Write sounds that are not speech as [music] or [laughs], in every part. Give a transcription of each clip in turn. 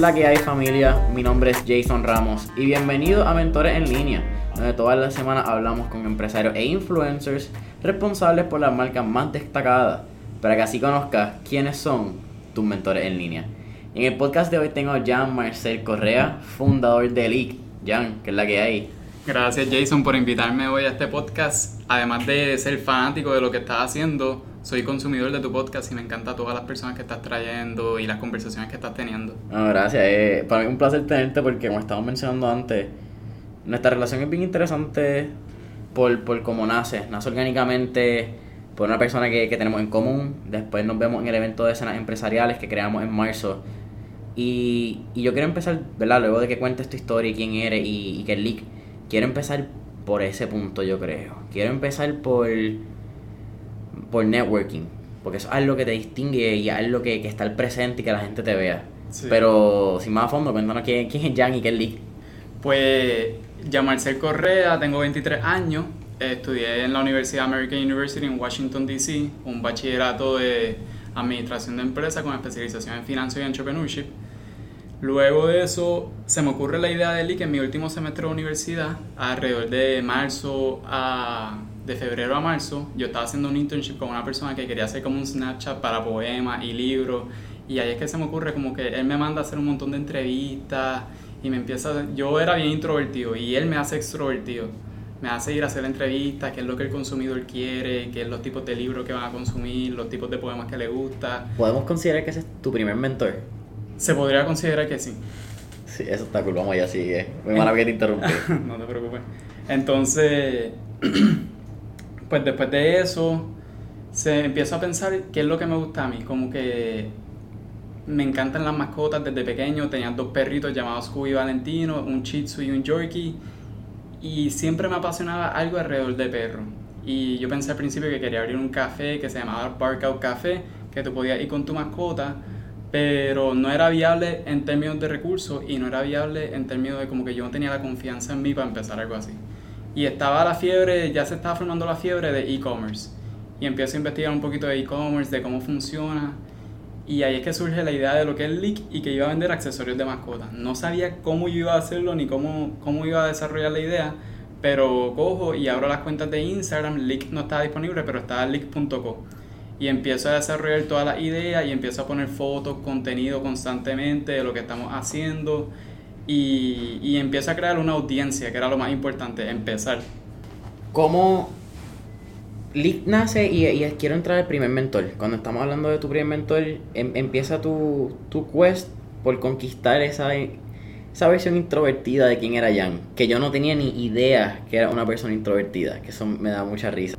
¿Qué es la que hay familia? Mi nombre es Jason Ramos y bienvenido a Mentores en Línea, donde todas las semanas hablamos con empresarios e influencers responsables por las marcas más destacadas, para que así conozcas quiénes son tus mentores en línea. En el podcast de hoy tengo a Jan Marcel Correa, fundador de Leak. Jan, ¿qué es la que hay? Gracias Jason por invitarme hoy a este podcast. Además de ser fanático de lo que estás haciendo, soy consumidor de tu podcast y me encanta todas las personas que estás trayendo y las conversaciones que estás teniendo. No, gracias. Eh, para mí es un placer tenerte porque, como estábamos mencionando antes, nuestra relación es bien interesante por, por cómo nace. Nace orgánicamente por una persona que, que tenemos en común. Después nos vemos en el evento de escenas empresariales que creamos en marzo. Y, y yo quiero empezar, ¿verdad? Luego de que cuentes tu historia y quién eres y, y que leak, quiero empezar por ese punto, yo creo. Quiero empezar por por networking, porque eso es algo que te distingue y es algo que, que está al presente y que la gente te vea. Sí. Pero sin más a fondo, cuéntanos quién, quién es Jan y qué es Leak. Pues, Marcel Correa, tengo 23 años, estudié en la Universidad American University en Washington, D.C., un bachillerato de Administración de Empresas con especialización en Finanzas y Entrepreneurship. Luego de eso, se me ocurre la idea de LIC en mi último semestre de universidad, alrededor de marzo a de febrero a marzo, yo estaba haciendo un internship con una persona que quería hacer como un Snapchat para poemas y libros. Y ahí es que se me ocurre como que él me manda a hacer un montón de entrevistas y me empieza... Yo era bien introvertido y él me hace extrovertido. Me hace ir a hacer entrevistas, qué es lo que el consumidor quiere, qué es los tipos de libros que van a consumir, los tipos de poemas que le gusta. ¿Podemos considerar que ese es tu primer mentor? Se podría considerar que sí. Sí, eso está cool, vamos allá, sigue. Muy mala que te interrumpí. [laughs] no te preocupes. Entonces... [clears throat] pues después de eso, se empiezo a pensar qué es lo que me gusta a mí. Como que me encantan las mascotas desde pequeño. Tenía dos perritos llamados Scooby y Valentino, un Shih y un Yorkie. Y siempre me apasionaba algo alrededor de perros. Y yo pensé al principio que quería abrir un café que se llamaba Barkout Café, que tú podías ir con tu mascota, pero no era viable en términos de recursos y no era viable en términos de como que yo no tenía la confianza en mí para empezar algo así. Y estaba la fiebre, ya se estaba formando la fiebre de e-commerce. Y empiezo a investigar un poquito de e-commerce, de cómo funciona. Y ahí es que surge la idea de lo que es Leak y que iba a vender accesorios de mascotas. No sabía cómo yo iba a hacerlo ni cómo, cómo iba a desarrollar la idea, pero cojo y abro las cuentas de Instagram. Leak no estaba disponible, pero estaba leak.co. Y empiezo a desarrollar todas las ideas y empiezo a poner fotos, contenido constantemente de lo que estamos haciendo y, y empieza a crear una audiencia, que era lo más importante, empezar. ¿Cómo Leak nace y, quiero entrar al primer mentor? Cuando estamos hablando de tu primer mentor, em, empieza tu, tu quest por conquistar esa, esa versión introvertida de quién era Jan, que yo no tenía ni idea que era una persona introvertida, que eso me da mucha risa.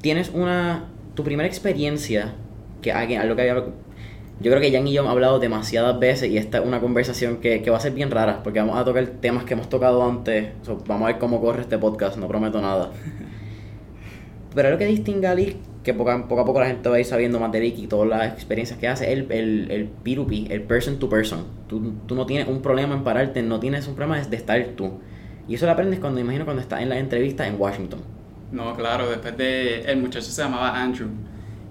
Tienes una, tu primera experiencia, que alguien, algo que había yo creo que Jan y yo hemos hablado demasiadas veces y esta es una conversación que, que va a ser bien rara porque vamos a tocar temas que hemos tocado antes. So, vamos a ver cómo corre este podcast, no prometo nada. [laughs] Pero lo que distingue a Lick, que poco a, poco a poco la gente va a ir sabiendo más de Lick y todas las experiencias que hace, es el, el, el P2P, el person to person. Tú, tú no tienes un problema en pararte, no tienes un problema de estar tú. Y eso lo aprendes cuando, imagino, cuando estás en la entrevista en Washington. No, claro, después de... El muchacho se llamaba Andrew.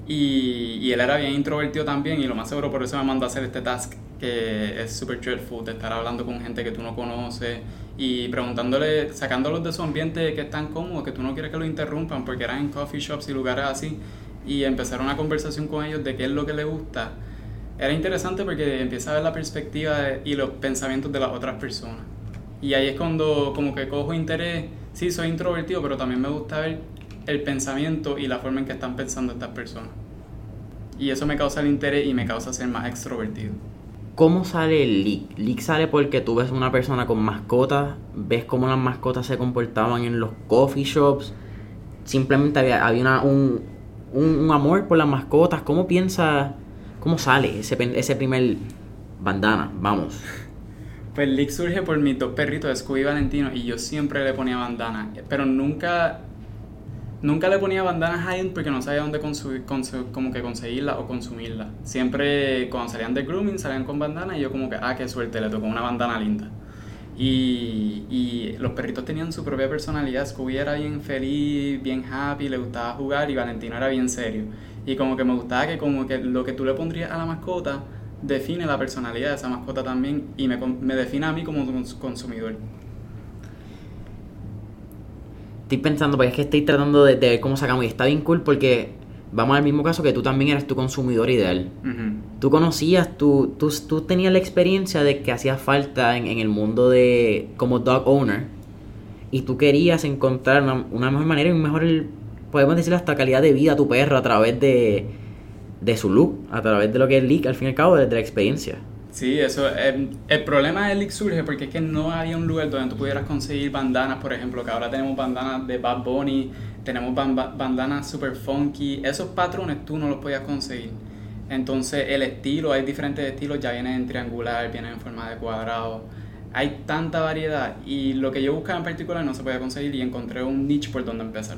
Y, y, él era bien introvertido también y lo más seguro por eso me mandó a hacer este task que es super dreadful de estar hablando con gente que tú no conoces y preguntándole, sacándolos de su ambiente que están cómodos, que tú no quieres que lo interrumpan porque eran en coffee shops y lugares así y empezar una conversación con ellos de qué es lo que les gusta. Era interesante porque empieza a ver la perspectiva de, y los pensamientos de las otras personas. Y ahí es cuando como que cojo interés, sí soy introvertido, pero también me gusta ver el pensamiento y la forma en que están pensando estas personas. Y eso me causa el interés y me causa ser más extrovertido. ¿Cómo sale el leak? Leak sale porque tú ves una persona con mascotas, ves cómo las mascotas se comportaban en los coffee shops, simplemente había, había una, un, un, un, amor por las mascotas. ¿Cómo piensa, cómo sale ese, ese primer bandana? Vamos. [laughs] Pues Leak surge por mis dos perritos, Scooby y Valentino, y yo siempre le ponía bandana, pero nunca Nunca le ponía bandanas high porque no sabía dónde como que conseguirla o consumirla. Siempre cuando salían de grooming salían con bandanas y yo como que, ah, qué suerte, le tocó una bandana linda. Y, y los perritos tenían su propia personalidad. Scooby era bien feliz, bien happy, le gustaba jugar y Valentino era bien serio. Y como que me gustaba que como que lo que tú le pondrías a la mascota define la personalidad de esa mascota también y me, me define a mí como consumidor. Estoy pensando, porque es que estoy tratando de, ver cómo sacamos y está bien cool porque vamos al mismo caso que tú también eres tu consumidor ideal. Tú conocías, tú, tú, tú, tenías la experiencia de que hacía falta en, en, el mundo de como dog owner y tú querías encontrar una, una mejor manera y un mejor, podemos decir, hasta calidad de vida a tu perro a través de, de su look, a través de lo que es Leak, al fin y al cabo, de la experiencia. Sí, eso. El, el problema de Leak surge porque es que no había un lugar donde tú pudieras conseguir bandanas, por ejemplo, que ahora tenemos bandanas de Bad Bunny, tenemos bandanas super funky. Esos patrones tú no los podías conseguir. Entonces, el estilo, hay diferentes estilos, ya vienen en triangular, vienen en forma de cuadrado. Hay tanta variedad y lo que yo buscaba en particular no se podía conseguir y encontré un niche por donde empezar.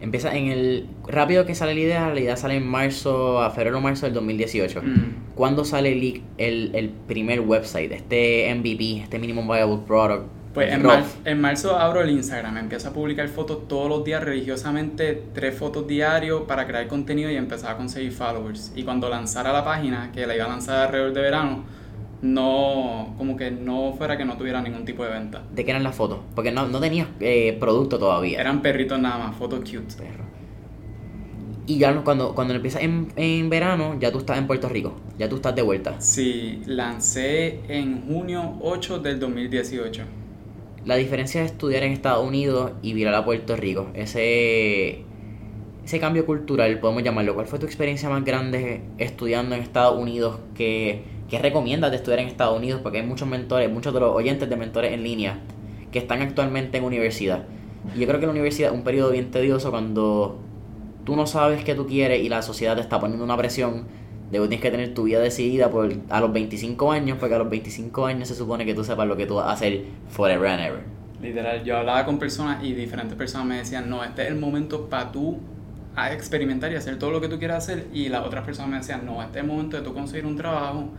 Empieza en el. Rápido que sale la idea, la idea sale en marzo, a febrero o marzo del 2018. Mm. ¿Cuándo sale el, el, el, primer website, este MVP, este Minimum Viable Product? Pues en, en, marzo abro el Instagram, empiezo a publicar fotos todos los días religiosamente, tres fotos diarios para crear contenido y empezar a conseguir followers. Y cuando lanzara la página, que la iba a lanzar alrededor de verano, no, como que no fuera que no tuviera ningún tipo de venta. ¿De qué eran las fotos? Porque no, no tenías eh, producto todavía. Eran perritos nada más, fotos cute. Perro. Y ya cuando, cuando empiezas en, en verano, ya tú estás en Puerto Rico, ya tú estás de vuelta. Sí, lancé en junio 8 del 2018. La diferencia de estudiar en Estados Unidos y virar a Puerto Rico, ese, ese cambio cultural, podemos llamarlo. ¿Cuál fue tu experiencia más grande estudiando en Estados Unidos que ¿Qué recomiendas de estudiar en Estados Unidos? Porque hay muchos mentores, muchos de los oyentes de mentores en línea que están actualmente en universidad. Y yo creo que la universidad es un periodo bien tedioso cuando tú no sabes qué tú quieres y la sociedad te está poniendo una presión de que tienes que tener tu vida decidida por, a los 25 años, porque a los 25 años se supone que tú sepas lo que tú vas a hacer forever and ever. Literal, yo hablaba con personas y diferentes personas me decían, no, este es el momento para tú experimentar y hacer todo lo que tú quieras hacer. Y las otras personas me decían, no, este es el momento de tú conseguir un trabajo,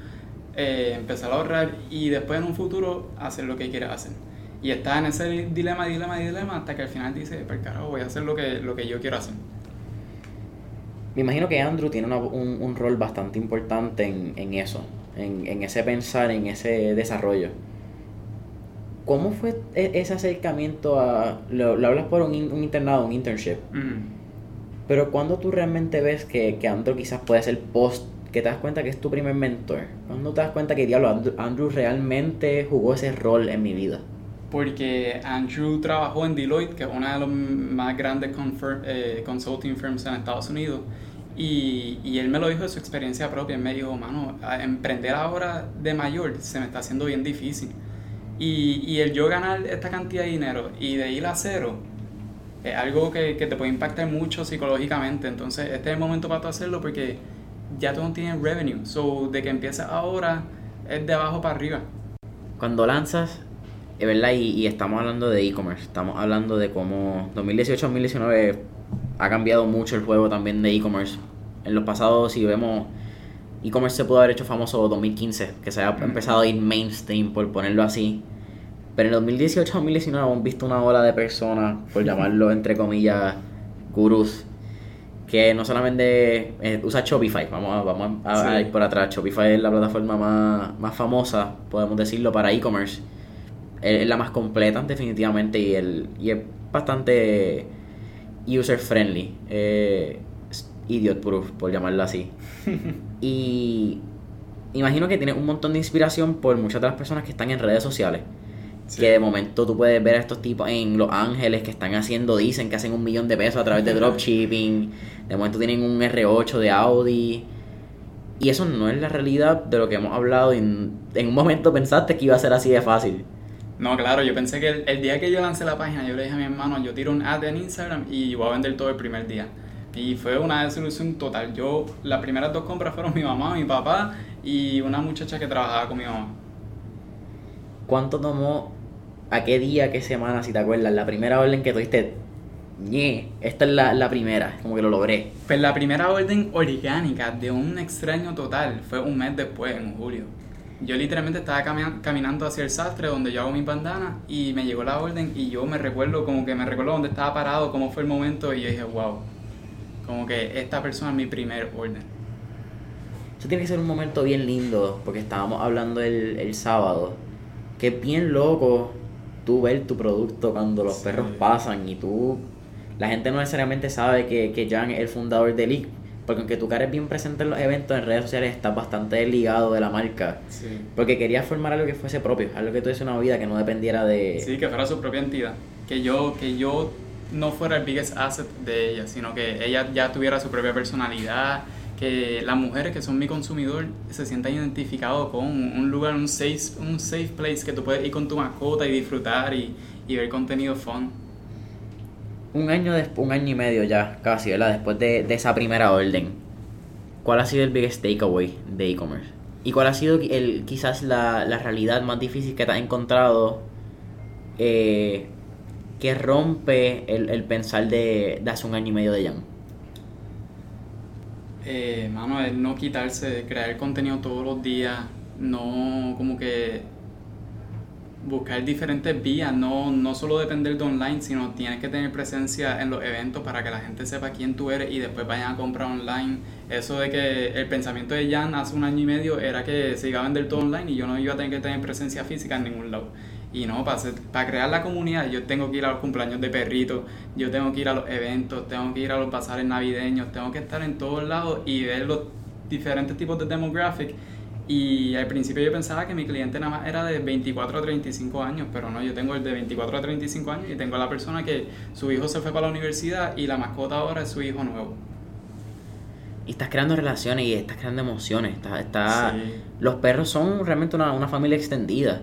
eh, empezar a ahorrar y después en un futuro hacer lo que quieras hacer. Y está en ese dilema, dilema, dilema hasta que al final dice, pues carajo, voy a hacer lo que, lo que yo quiero hacer. Me imagino que Andrew tiene un, un, rol bastante importante en, en eso, en, en, ese pensar, en ese desarrollo. ¿Cómo fue e, ese acercamiento a... Lo, hablas por un, un, internado, un internship. Pero cuando tú realmente ves que, que Andrew quizás puede ser post que te das cuenta que es tu primer mentor? ¿Cuándo te das cuenta que diablo, Andrew realmente jugó ese rol en mi vida? Porque Andrew trabajó en Deloitte, que es una de las más grandes eh, consulting firms en Estados Unidos, y, y, él me lo dijo de su experiencia propia. Él me dijo, mano, emprender ahora de mayor se me está haciendo bien difícil. Y, y el yo ganar esta cantidad de dinero y de ir a cero es algo que, que te puede impactar mucho psicológicamente. Entonces, este es el momento para tú hacerlo porque ya tú no tienes revenue. So, de que empiezas ahora es de abajo para arriba. Cuando lanzas, es verdad, y, y estamos hablando de e-commerce, estamos hablando de cómo 2018-2019 ha cambiado mucho el juego también de e-commerce. En los pasados, si vemos, e-commerce se pudo haber hecho famoso 2015, que se ha empezado a ir mainstream, por ponerlo así. Pero en 2018-2019 hemos visto una ola de personas, por [laughs] llamarlo entre comillas, gurús, que no solamente eh, usa Shopify, vamos, a, vamos a, ir por atrás. Shopify es la plataforma más, famosa, podemos decirlo, para e-commerce. Es la más completa, definitivamente, y, el, y es bastante user friendly. Eh, idiot proof, por llamarlo así. [laughs] y imagino que tiene un montón de inspiración por muchas de las personas que están en redes sociales. Que de momento tú puedes ver a estos tipos en Los Ángeles que están haciendo, dicen que hacen un millón de pesos a través de dropshipping. De momento tienen un R8 de Audi. Y eso no es la realidad de lo que hemos hablado. En, en un momento pensaste que iba a ser así de fácil. No, claro, yo pensé que el, día que yo lancé la página, yo le dije a mi hermano, yo tiro un ad en Instagram y voy a vender todo el primer día. Y fue una desilusión total. Yo, las primeras dos compras fueron mi mamá, mi papá y una muchacha que trabajaba con mi mamá. ¿Cuánto tomó a qué día, qué semana, si te acuerdas, la primera orden que tuviste, ñe, esta es la, la, primera, como que lo logré. Pues la primera orden orgánica de un extraño total fue un mes después, en julio. Yo literalmente estaba caminando hacia el sastre donde yo hago mi bandana y me llegó la orden y yo me recuerdo, como que me recuerdo dónde estaba parado, cómo fue el momento y yo dije, wow, como que esta persona es mi primer orden. Eso tiene que ser un momento bien lindo, porque estábamos hablando el, el sábado, que es bien loco tú ver tu producto cuando los perros pasan y tú... La gente no necesariamente sabe que, que Jan es el fundador de League, porque aunque tu cara es bien presente en los eventos en redes sociales, estás bastante ligado de la marca. Sí. Porque querías formar algo que fuese propio, algo que tuviese una vida que no dependiera de... Sí, que fuera su propia entidad. Que yo, que yo no fuera el biggest asset de ella, sino que ella ya tuviera su propia personalidad, que las mujeres que son mi consumidor se sientan identificados con un lugar, un safe, un safe place que tú puedes ir con tu mascota y disfrutar y, y ver contenido fun. Un año, después, un año y medio ya, casi, ¿verdad? Después de, de esa primera orden, ¿cuál ha sido el biggest takeaway de e-commerce? ¿Y cuál ha sido el, quizás la, la realidad más difícil que te has encontrado eh, que rompe el, el pensar de, de hace un año y medio de Jan? Eh, mano, es no quitarse, crear contenido todos los días, no como que buscar diferentes vías, no, no solo depender de online, sino tienes que tener presencia en los eventos para que la gente sepa quién tú eres y después vayan a comprar online. Eso de que el pensamiento de Jan hace un año y medio era que se iba a vender todo online y yo no iba a tener que tener presencia física en ningún lado. Y no, para, hacer- para crear la comunidad yo tengo que ir a los cumpleaños de perritos, yo tengo que ir a los eventos, tengo que ir a los bazares navideños, tengo que estar en todos lados y ver los diferentes tipos de demographic. Y al principio yo pensaba que mi cliente nada más era de 24 a 35 años, pero no, yo tengo el de 24 a 35 años y tengo a la persona que su hijo se fue para la universidad y la mascota ahora es su hijo nuevo. Y estás creando relaciones y estás creando emociones. Estás- Sí. Los perros son realmente una, una familia extendida.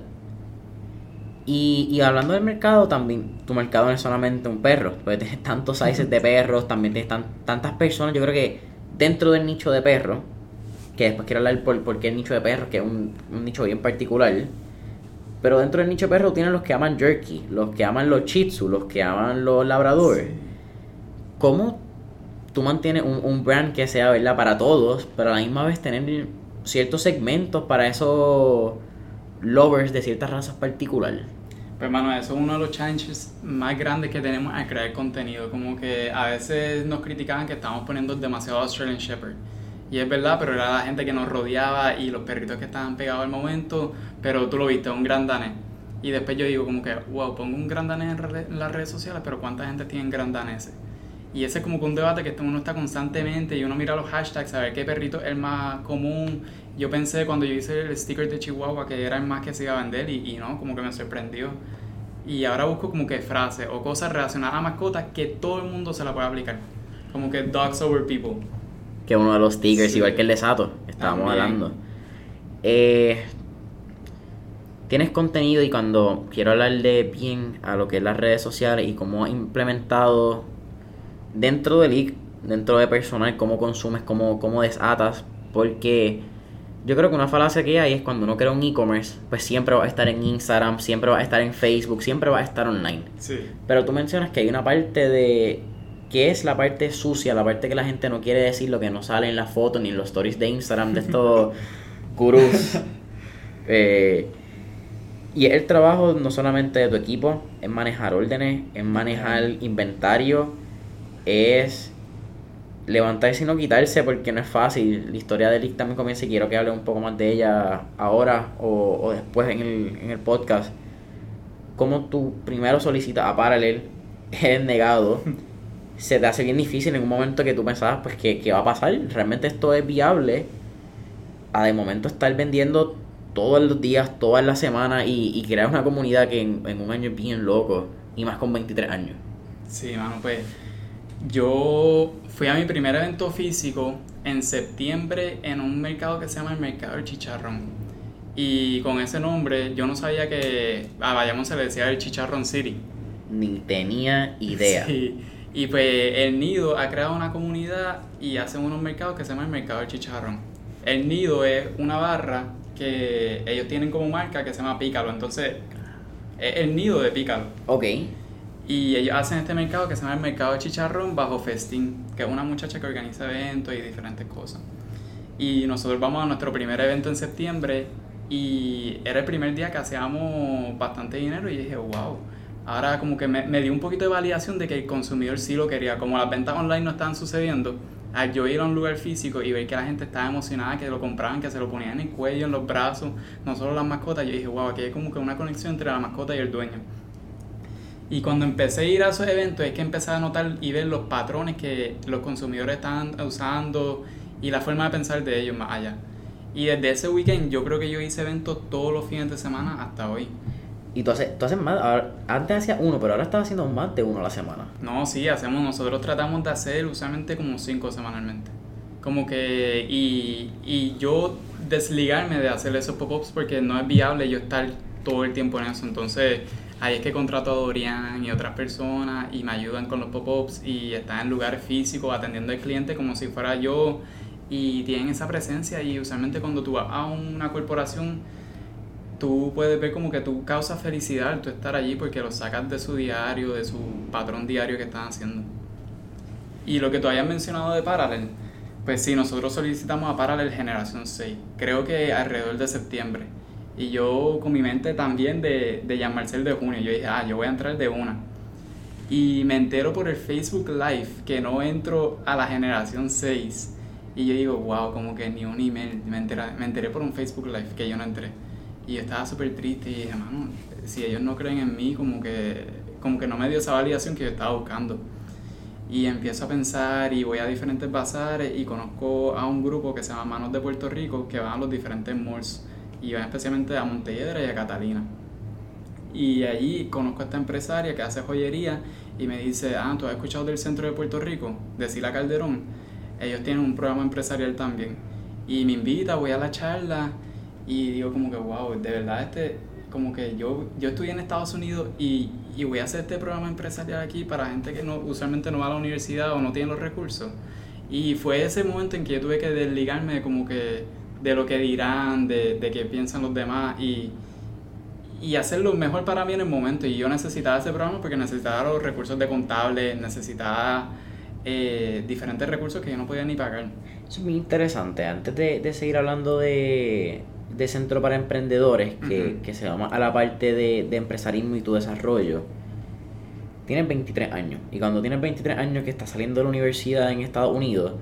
Y, y hablando del mercado, también tu mercado no es solamente un perro. Puedes tener tantos sizes de perros, también tienes tan- tantas personas. Yo creo que dentro del nicho de perros, que después quiero hablar por, por qué el nicho de perros, que es un, un nicho bien particular. Pero dentro del nicho de perros tienen los que aman jerky, los que aman los shih tzu, los que aman los labradores. ¿Cómo tú mantienes un, un brand que sea verdad para todos, pero a la misma vez tener ciertos segmentos para esos lovers de ciertas razas particulares? Pues hermano, eso es uno de los challenges más grandes que tenemos al crear contenido. Como que a veces nos criticaban que estábamos poniendo demasiado Australian Shepherd. Y es verdad, pero era la gente que nos rodeaba y los perritos que estaban pegados al momento. Pero tú lo viste, un gran danés. Y después yo digo como que, wow, pongo un gran danés en, re- en las redes sociales, pero ¿cuánta gente tiene gran daneses? Y ese es como que un debate que uno está constantemente y uno mira los hashtags a ver qué perrito es el más común. Yo pensé cuando yo hice el sticker de Chihuahua que era el más que se iba a vender y, y no, como que me sorprendió. Y ahora busco como que frases o cosas relacionadas a mascotas que todo el mundo se la puede aplicar. Como que dogs over people. Que uno de los stickers, Sí. igual que el de Sato, estábamos También. hablando. Eh, tienes contenido y cuando quiero hablar de bien a lo que es las redes sociales y cómo has implementado dentro del league, dentro de personal, cómo consumes, cómo, cómo desatas, porque yo creo que una falacia que hay es cuando uno crea un e-commerce, pues siempre va a estar en Instagram, siempre va a estar en Facebook, siempre va a estar online. Sí. Pero tú mencionas que hay una parte de. que es la parte sucia, la parte que la gente no quiere decir, lo que no sale en la foto ni en los stories de Instagram de estos [laughs] gurús. Eh, y el trabajo no solamente de tu equipo, es manejar órdenes, es manejar inventario, es levantarse y no quitarse porque no es fácil. La historia de Lick también comienza y quiero que hable un poco más de ella ahora o, después en el, en el podcast. Como tú primero solicitas a Parallel, [laughs] eres negado, se te hace bien difícil en un momento que tú pensabas, pues, ¿qué, qué va a pasar? ¿Realmente esto es viable? A de momento estar vendiendo todos los días, todas las semanas y, y crear una comunidad que en, en un año es bien loco y más con 23 años. Sí, mano, pues yo fui a mi primer evento físico en septiembre en un mercado que se llama el Mercado del Chicharrón. Y con ese nombre yo no sabía que a Bayamón se le decía el Chicharrón City. Ni tenía idea. Sí. Y pues el Nido ha creado una comunidad y hacen unos mercados que se llama el Mercado del Chicharrón. El Nido es una barra que ellos tienen como marca que se llama Pícalo. Entonces, es el nido de Pícalo. Ok. Y ellos hacen este mercado que se llama el Mercado de Chicharrón bajo Festín, que es una muchacha que organiza eventos y diferentes cosas. Y nosotros vamos a nuestro primer evento en septiembre y era el primer día que hacíamos bastante dinero y dije, wow. Ahora como que me, me dio un poquito de validación de que el consumidor sí lo quería. Como las ventas online no estaban sucediendo, al yo ir a un lugar físico y ver que la gente estaba emocionada, que lo compraban, que se lo ponían en el cuello, en los brazos, no solo las mascotas, yo dije, wow, aquí hay como que una conexión entre la mascota y el dueño. Y cuando empecé a ir a esos eventos es que empecé a notar y ver los patrones que los consumidores estaban usando y la forma de pensar de ellos más allá. Y desde ese weekend yo creo que yo hice eventos todos los fines de semana hasta hoy. Y tú haces, tú haces más, ahora- antes hacías uno, pero ahora estás haciendo más de uno a la semana. No, sí, hacemos, nosotros tratamos de hacer usualmente como cinco semanalmente. Como que, y, y yo desligarme de hacer esos pop-ups porque no es viable yo estar todo el tiempo en eso. Entonces, ahí es que contrato a Dorian y otras personas y me ayudan con los pop-ups y están en lugares físicos atendiendo al cliente como si fuera yo y tienen esa presencia y usualmente cuando tú vas a una corporación tú puedes ver como que tú causas felicidad tú estar allí porque lo sacas de su diario, de su patrón diario que están haciendo. Y lo que tú hayas mencionado de Parallel, pues sí, nosotros solicitamos a Parallel Generación 6, creo que alrededor de septiembre. Y yo con mi mente también de, de Jean Marcel de junio, yo dije, ah, yo voy a entrar de una. Y me entero por el Facebook Live que no entro a la generación 6. Y yo digo, wow, como que ni un email. Me enteré, me enteré por un Facebook Live que yo no entré. Y yo estaba súper triste y dije, mano, si ellos no creen en mí, como que, como que no me dio esa validación que yo estaba buscando. Y empiezo a pensar y voy a diferentes bazares y conozco a un grupo que se llama Manos de Puerto Rico que van a los diferentes malls. Y van especialmente a Montelledra y a Catalina. Y allí conozco a esta empresaria que hace joyería y me dice, ah, ¿tú has escuchado del centro de Puerto Rico? De Sila Calderón. Ellos tienen un programa empresarial también. Y me invita, voy a la charla y digo como que, wow, de verdad este, como que yo, yo estudié en Estados Unidos y, y voy a hacer este programa empresarial aquí para gente que no, usualmente no va a la universidad o no tiene los recursos. Y fue ese momento en que yo tuve que desligarme como que de lo que dirán, de, de qué piensan los demás y, y hacerlo mejor para mí en el momento. Y yo necesitaba ese programa porque necesitaba los recursos de contable, necesitaba eh, diferentes recursos que yo no podía ni pagar. Eso es muy interesante. Antes de, de seguir hablando de, de Centro para Emprendedores, que, que se llama a la parte de, de empresarismo y tu desarrollo, tienes 23 años. Y cuando tienes 23 años que estás saliendo de la universidad en Estados Unidos,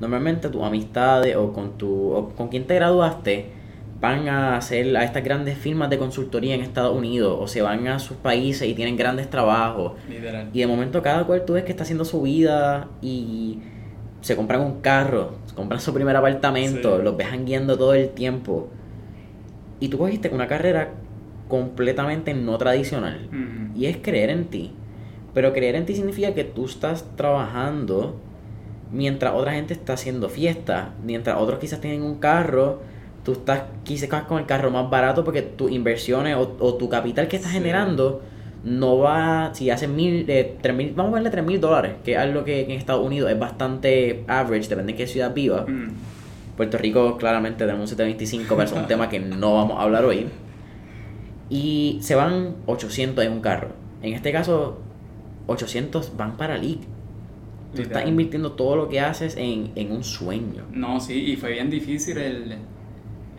normalmente tus amistades o con, tu, o con quien te graduaste van a hacer a estas grandes firmas de consultoría en Estados Unidos o se van a sus países y tienen grandes trabajos. Literal. Y de momento cada cual tú ves que está haciendo su vida y se compran un carro, se compran su primer apartamento, Sí. los ves guiando todo el tiempo. Y tú cogiste una carrera completamente no tradicional. Y es creer en ti. Pero creer en ti significa que tú estás trabajando mientras otra gente está haciendo fiesta. Mientras otros quizás tienen un carro, tú estás quizás con el carro más barato porque tus inversiones o, o tu capital que estás Sí. generando no va, si haces mil, eh, tres mil, vamos a verle tres mil dólares, que es algo que en Estados Unidos es bastante average, depende de qué ciudad viva. Mm. Puerto Rico claramente tenemos un 725, pero es un [laughs] tema que no vamos a hablar hoy. Y se van 800 en un carro. En este caso, 800 van para League. Tú estás invirtiendo todo lo que haces en, en un sueño. No, sí, y fue bien difícil el,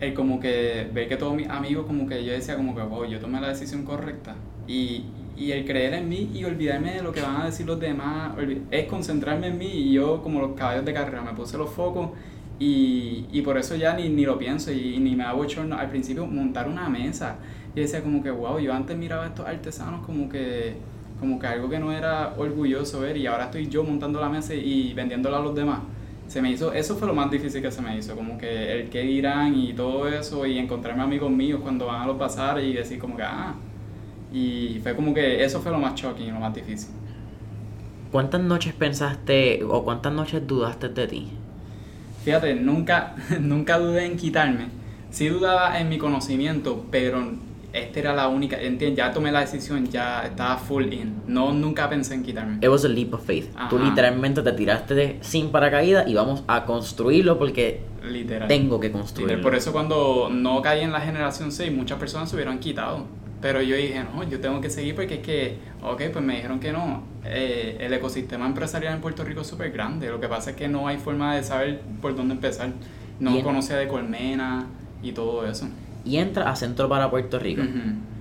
el como que ver que todos mis amigos como que yo decía como que, wow, yo tomé la decisión correcta. Y, y el creer en mí y olvidarme de lo que van a decir los demás, es concentrarme en mí y yo como los caballos de carrera me puse los focos y, y por eso ya ni, ni lo pienso y, ni me hago bochorno. Al principio montar una mesa, yo decía como que, wow, yo antes miraba a estos artesanos como que como que algo que no era orgulloso ver y ahora estoy yo montando la mesa y vendiéndola a los demás. Se me hizo, eso fue lo más difícil que se me hizo, como que el qué dirán y todo eso y encontrarme amigos míos cuando van a los bazares y decir como que, ah, y fue como que eso fue lo más shocking lo más difícil. ¿Cuántas noches pensaste o cuántas noches dudaste de ti? Fíjate, nunca, [laughs] nunca dudé en quitarme. Sí dudaba en mi conocimiento, pero esta era la única, entiendes, ya tomé la decisión, ya estaba full in. No, nunca pensé en quitarme. It was a leap of faith. Tú Ajá. literalmente te tiraste de, sin paracaídas y vamos a construirlo porque Literal. tengo que Literal. construirlo. Por eso cuando no caí en la generación 6, muchas personas se hubieran quitado. Pero yo dije, no, yo tengo que seguir porque es que, ok, pues me dijeron que no. Eh, el ecosistema empresarial en Puerto Rico es súper grande. Lo que pasa es que no hay forma de saber por dónde empezar. No Bien. conocía de colmena y todo eso. Y entra a Centro para Puerto Rico. Ujú.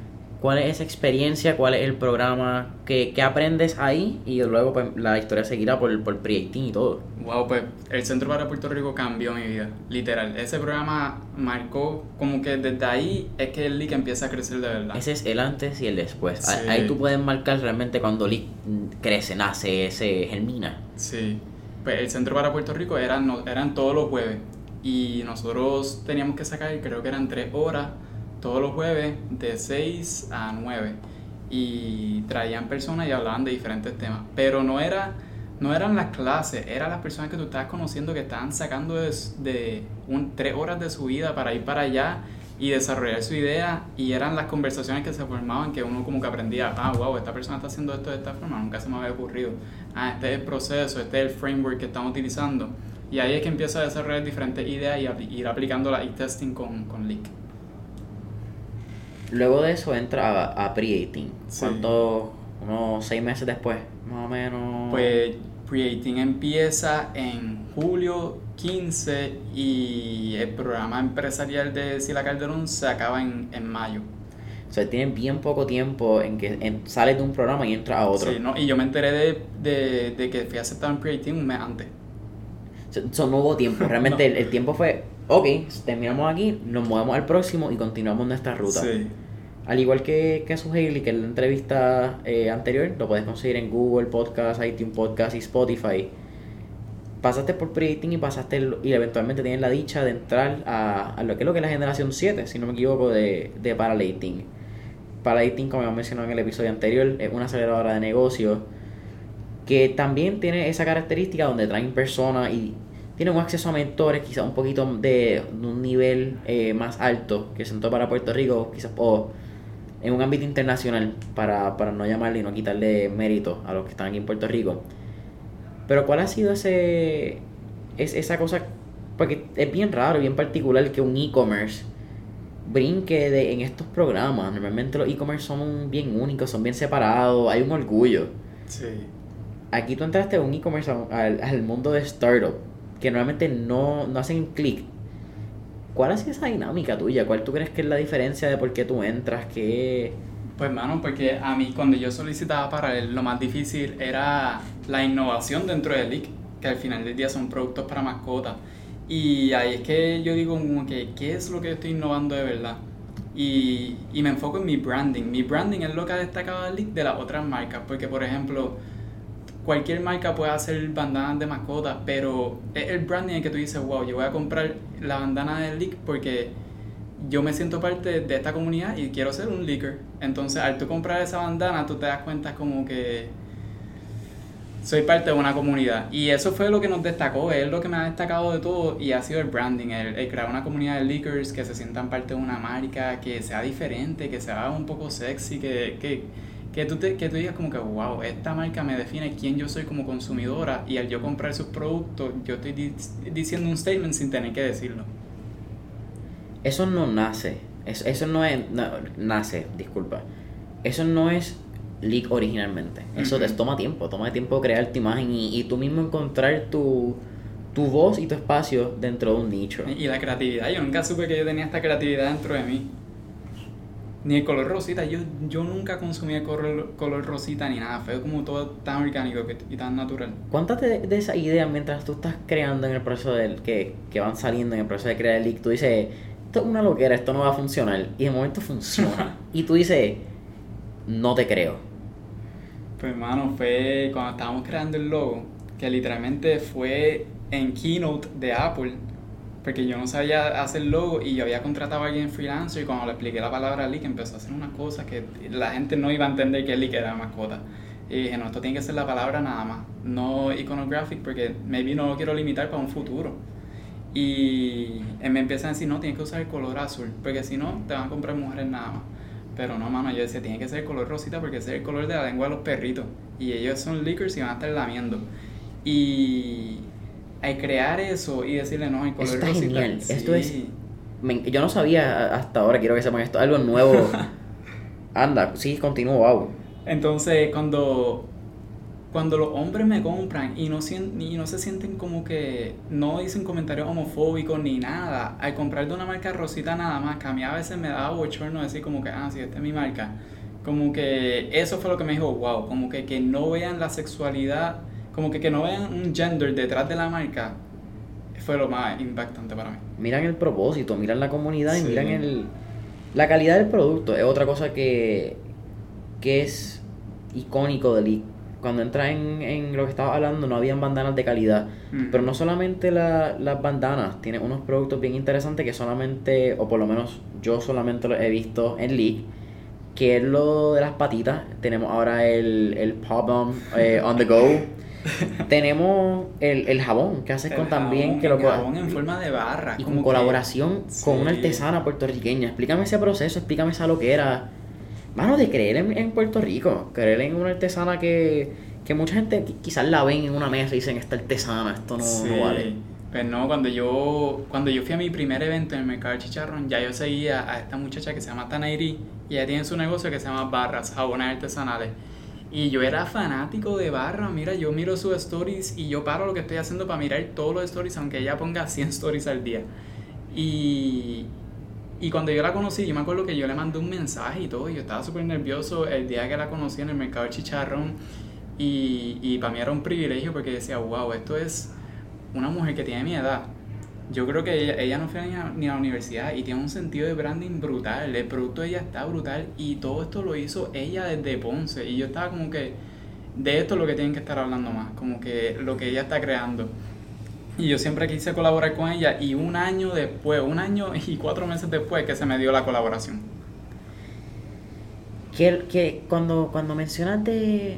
¿Cuál es esa experiencia? ¿Cuál es el programa? ¿Qué, qué aprendes ahí? Y luego pues, la historia seguirá por, por Pre-18 y todo. Wow, pues el Centro para Puerto Rico cambió mi vida, literal. Ese programa marcó como que desde ahí es que el league empieza a crecer de verdad. Ese es el antes y el después. Sí. Ahí tú puedes marcar realmente cuando league crece, nace, se germina. Sí, pues el Centro para Puerto Rico eran, eran todos los jueves y nosotros teníamos que sacar, creo que eran tres horas todos los jueves de 6 a 9 y traían personas y hablaban de diferentes temas, pero no era no eran las clases, eran las personas que tú estabas conociendo que estaban sacando de, de un, tres horas de su vida para ir para allá y desarrollar su idea. Y eran las conversaciones que se formaban que uno como que aprendía, ah, wow, esta persona está haciendo esto de esta forma, nunca se me había ocurrido, ah, este es el proceso, este es el framework que estamos utilizando y ahí es que empiezo a desarrollar diferentes ideas y a ir aplicándolas y testing con, con Leak. Luego de eso entra a, a Pre-18. Sí. ¿Cuánto? Unos seis meses después, más o menos. Pues Creating empieza en julio 15 y el programa empresarial de Sila Calderón se acaba en, en mayo. O sea, tienen bien poco tiempo en que en- sales de un programa y entras a otro. Sí, ¿no? Y yo me enteré de, de, de que fui aceptado en Creating un mes antes. So, [laughs] no hubo tiempo. Realmente el, el tiempo fue, ok, terminamos aquí, nos movemos al próximo y continuamos nuestra ruta. Sí. Al igual que, que su Haley, que en la entrevista eh, anterior, lo puedes conseguir en Google Podcast, iTunes Podcast y Spotify. Pasaste por Predicting y pasaste el- y eventualmente tienes la dicha de entrar a, a lo que es lo que es la generación 7, si no me equivoco, de, de Paralating. Paralating, como hemos mencionado en el episodio anterior, es una aceleradora de negocios que también tiene esa característica donde traen personas y tienen un acceso a mentores, quizás un poquito de, un nivel eh, más alto que Centro para Puerto Rico, quizás o en un ámbito internacional, para, para no llamarle y no quitarle mérito a los que están aquí en Puerto Rico. Pero ¿cuál ha sido ese, es, esa cosa? Porque es bien raro, bien particular que un e-commerce brinque de, en estos programas. Normalmente los e-commerce son bien únicos, son bien separados, hay un orgullo Sí. Aquí tú entraste a un e-commerce al, al mundo de startup que normalmente no, no hacen clic. ¿Cuál ha sido esa dinámica tuya? ¿Cuál tú crees que es la diferencia de por qué tú entras? ¿Qué... Pues mano, porque a mí cuando yo solicitaba para él, lo más difícil era la innovación dentro de Leak, que al final del día son productos para mascotas. Y ahí es que yo digo que, ¿qué es lo que estoy innovando de verdad? Y, y me enfoco en mi branding. Mi branding es lo que ha destacado de Leak de las otras marcas, porque por ejemplo, cualquier marca puede hacer bandanas de mascotas, pero es el branding el que tú dices, wow, yo voy a comprar la bandana de Leak porque yo me siento parte de esta comunidad y quiero ser un leaker. Entonces, al tú comprar esa bandana, tú te das cuenta como que soy parte de una comunidad. Y eso fue lo que nos destacó, es lo que me ha destacado de todo y ha sido el branding, el, el crear una comunidad de leakers que se sientan parte de una marca, que sea diferente, que sea un poco sexy, que, que, que, tú, te, que tú digas como que, wow, esta marca me define quién yo soy como consumidora y al yo comprar sus productos, yo estoy di- diciendo un statement sin tener que decirlo. Eso no nace. Eso, eso no es... no, nace, disculpa. Eso no es leak originalmente. Eso te toma tiempo. Toma tiempo crear tu imagen y, y tú mismo encontrar tu, tu voz y tu espacio dentro de un nicho. Y la creatividad, yo nunca supe que yo tenía esta creatividad dentro de mí. Ni el color rosita, yo, yo nunca consumí el color, color rosita ni nada, fue como todo tan orgánico y tan natural. Cuéntate de, de esa idea mientras tú estás creando en el proceso del que, que van saliendo en el proceso de crear el leak. Tú dices, esto es una loquera, esto no va a funcionar. Y de momento funciona. [laughs] y tú dices, no te creo. Pues hermano, fue cuando estábamos creando el logo, que literalmente fue en Keynote de Apple, porque yo no sabía hacer logo y yo había contratado a alguien freelancer y cuando le expliqué la palabra leak empezó a hacer unas cosas que la gente no iba a entender que leak era mascota. Y dije, no, esto tiene que ser la palabra nada más, no iconographic, porque maybe no lo quiero limitar para un futuro. Y me empieza a decir, no, tienes que usar el color azul, porque si no, te van a comprar mujeres nada más. Pero no, mano, yo decía, tiene que ser el color rosita porque ese es el color de la lengua de los perritos. Y ellos son lickers y van a estar lamiendo. Y al crear eso y decirle, no, el color está rosita. genial. Esto sí. es- Me- yo no sabía hasta ahora, quiero que sepan esto, algo nuevo. [laughs] Anda, sí, continúo, wow. Entonces, cuando, cuando los hombres me compran y no, y no se sienten como que no dicen comentarios homofóbicos ni nada, al comprar de una marca rosita nada más, que a mí a veces me daba bochorno decir como que, ah, sí, esta es mi marca. Como que eso fue lo que me dijo, wow, como que, que no vean la sexualidad, como que, que no vean un gender detrás de la marca, fue lo más impactante para mí. Miran el propósito, miran la comunidad y Sí. miran el, la calidad del producto. Es otra cosa que, que es icónico de Lee. Cuando entras en, en lo que estaba hablando, no habían bandanas de calidad. Mm. Pero no solamente la- las bandanas, tiene unos productos bien interesantes que solamente, o por lo menos yo solamente los he visto en League, que es lo de las patitas. Tenemos ahora el, el Paw Bomb eh, on the go. [laughs] [laughs] Tenemos el, el jabón que haces El con también, que lo el co- jabón en forma de barra. y con que- colaboración con una Sí. artesana puertorriqueña. Explícame ese proceso, explícame esa loquera. Mano, de creer en, en Puerto Rico, creer en una artesana que, que mucha gente qui- quizás la ven en una mesa y dicen, esta artesana, esto no, Sí. no vale. Pues no, cuando yo, cuando yo fui a mi primer evento en el mercado de chicharrón, ya yo seguía a esta muchacha que se llama Tanairi y ella tiene su negocio que se llama Barras, jabones artesanales. Y yo era fanático de barra, mira, yo miro sus stories y yo paro lo que estoy haciendo para mirar todos los stories, aunque ella ponga [laughs] 100 stories al día. Y, y cuando yo la conocí, yo me acuerdo que yo le mandé un mensaje y todo, y yo estaba súper nervioso el día que la conocí en el mercado de chicharrón. Y, y para mí era un privilegio porque decía, wow, esto es una mujer que tiene mi edad. Yo creo que ella, ella no fue ni a, ni a la universidad y tiene un sentido de branding brutal. El producto de ella está brutal y todo esto lo hizo ella desde Ponce. Y yo estaba como que, de esto es lo que tienen que estar hablando más, como que lo que ella está creando. Y yo siempre quise colaborar con ella y un año después, un año y cuatro meses después que se me dio la colaboración. Que, que cuando, cuando mencionas de,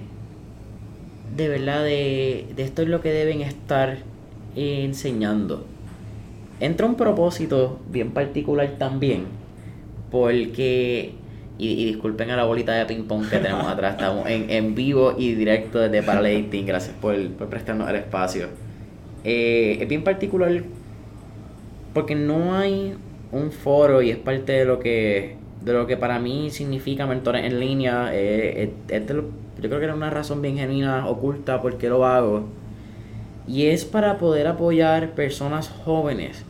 de verdad, de, de esto es lo que deben estar enseñando, entra un propósito bien particular también, porque, y, y disculpen a la bolita de ping pong que tenemos [laughs] atrás, estamos en, en vivo y directo desde Paralating, gracias por, por prestarnos el espacio. Eh, es bien particular porque no hay un foro y es parte de lo que de lo que para mí significa mentores en línea. Eh, es- es de lo- yo creo que era una razón bien genuina oculta por qué lo hago y es para poder apoyar personas jóvenes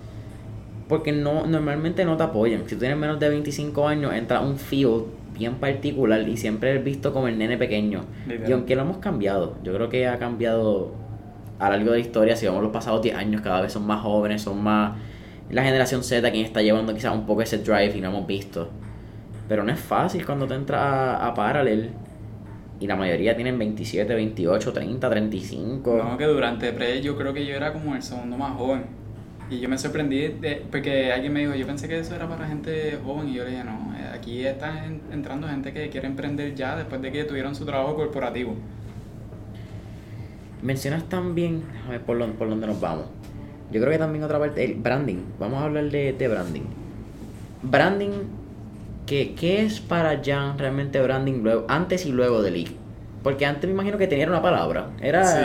porque no normalmente no te apoyan si tú tienes menos de 25 años entra un field bien particular y siempre eres visto como el nene pequeño Literal. y aunque lo hemos cambiado yo creo que ha cambiado a lo largo de la historia, si vamos los pasados 10 años, cada vez son más jóvenes, son más la generación Z quien está llevando quizás un poco ese drive y no hemos visto. Pero no es fácil cuando te entras a, a Parallel y la mayoría tienen 27, 28, 30, 35. No, que durante pre yo creo que yo era como el segundo más joven. Y yo me sorprendí de- porque alguien me dijo, yo pensé que eso era para gente joven y yo le dije, no, eh, aquí está en- entrando gente que quiere emprender ya después de que tuvieron su trabajo corporativo. Mencionas también, a ver por, dónde- por dónde nos vamos. Yo creo que también otra parte, el branding. Vamos a hablar de, de branding. Branding, ¿qué, qué es para Jan realmente branding luego, antes y luego de League? Porque antes me imagino que tenía una palabra. Era Sí.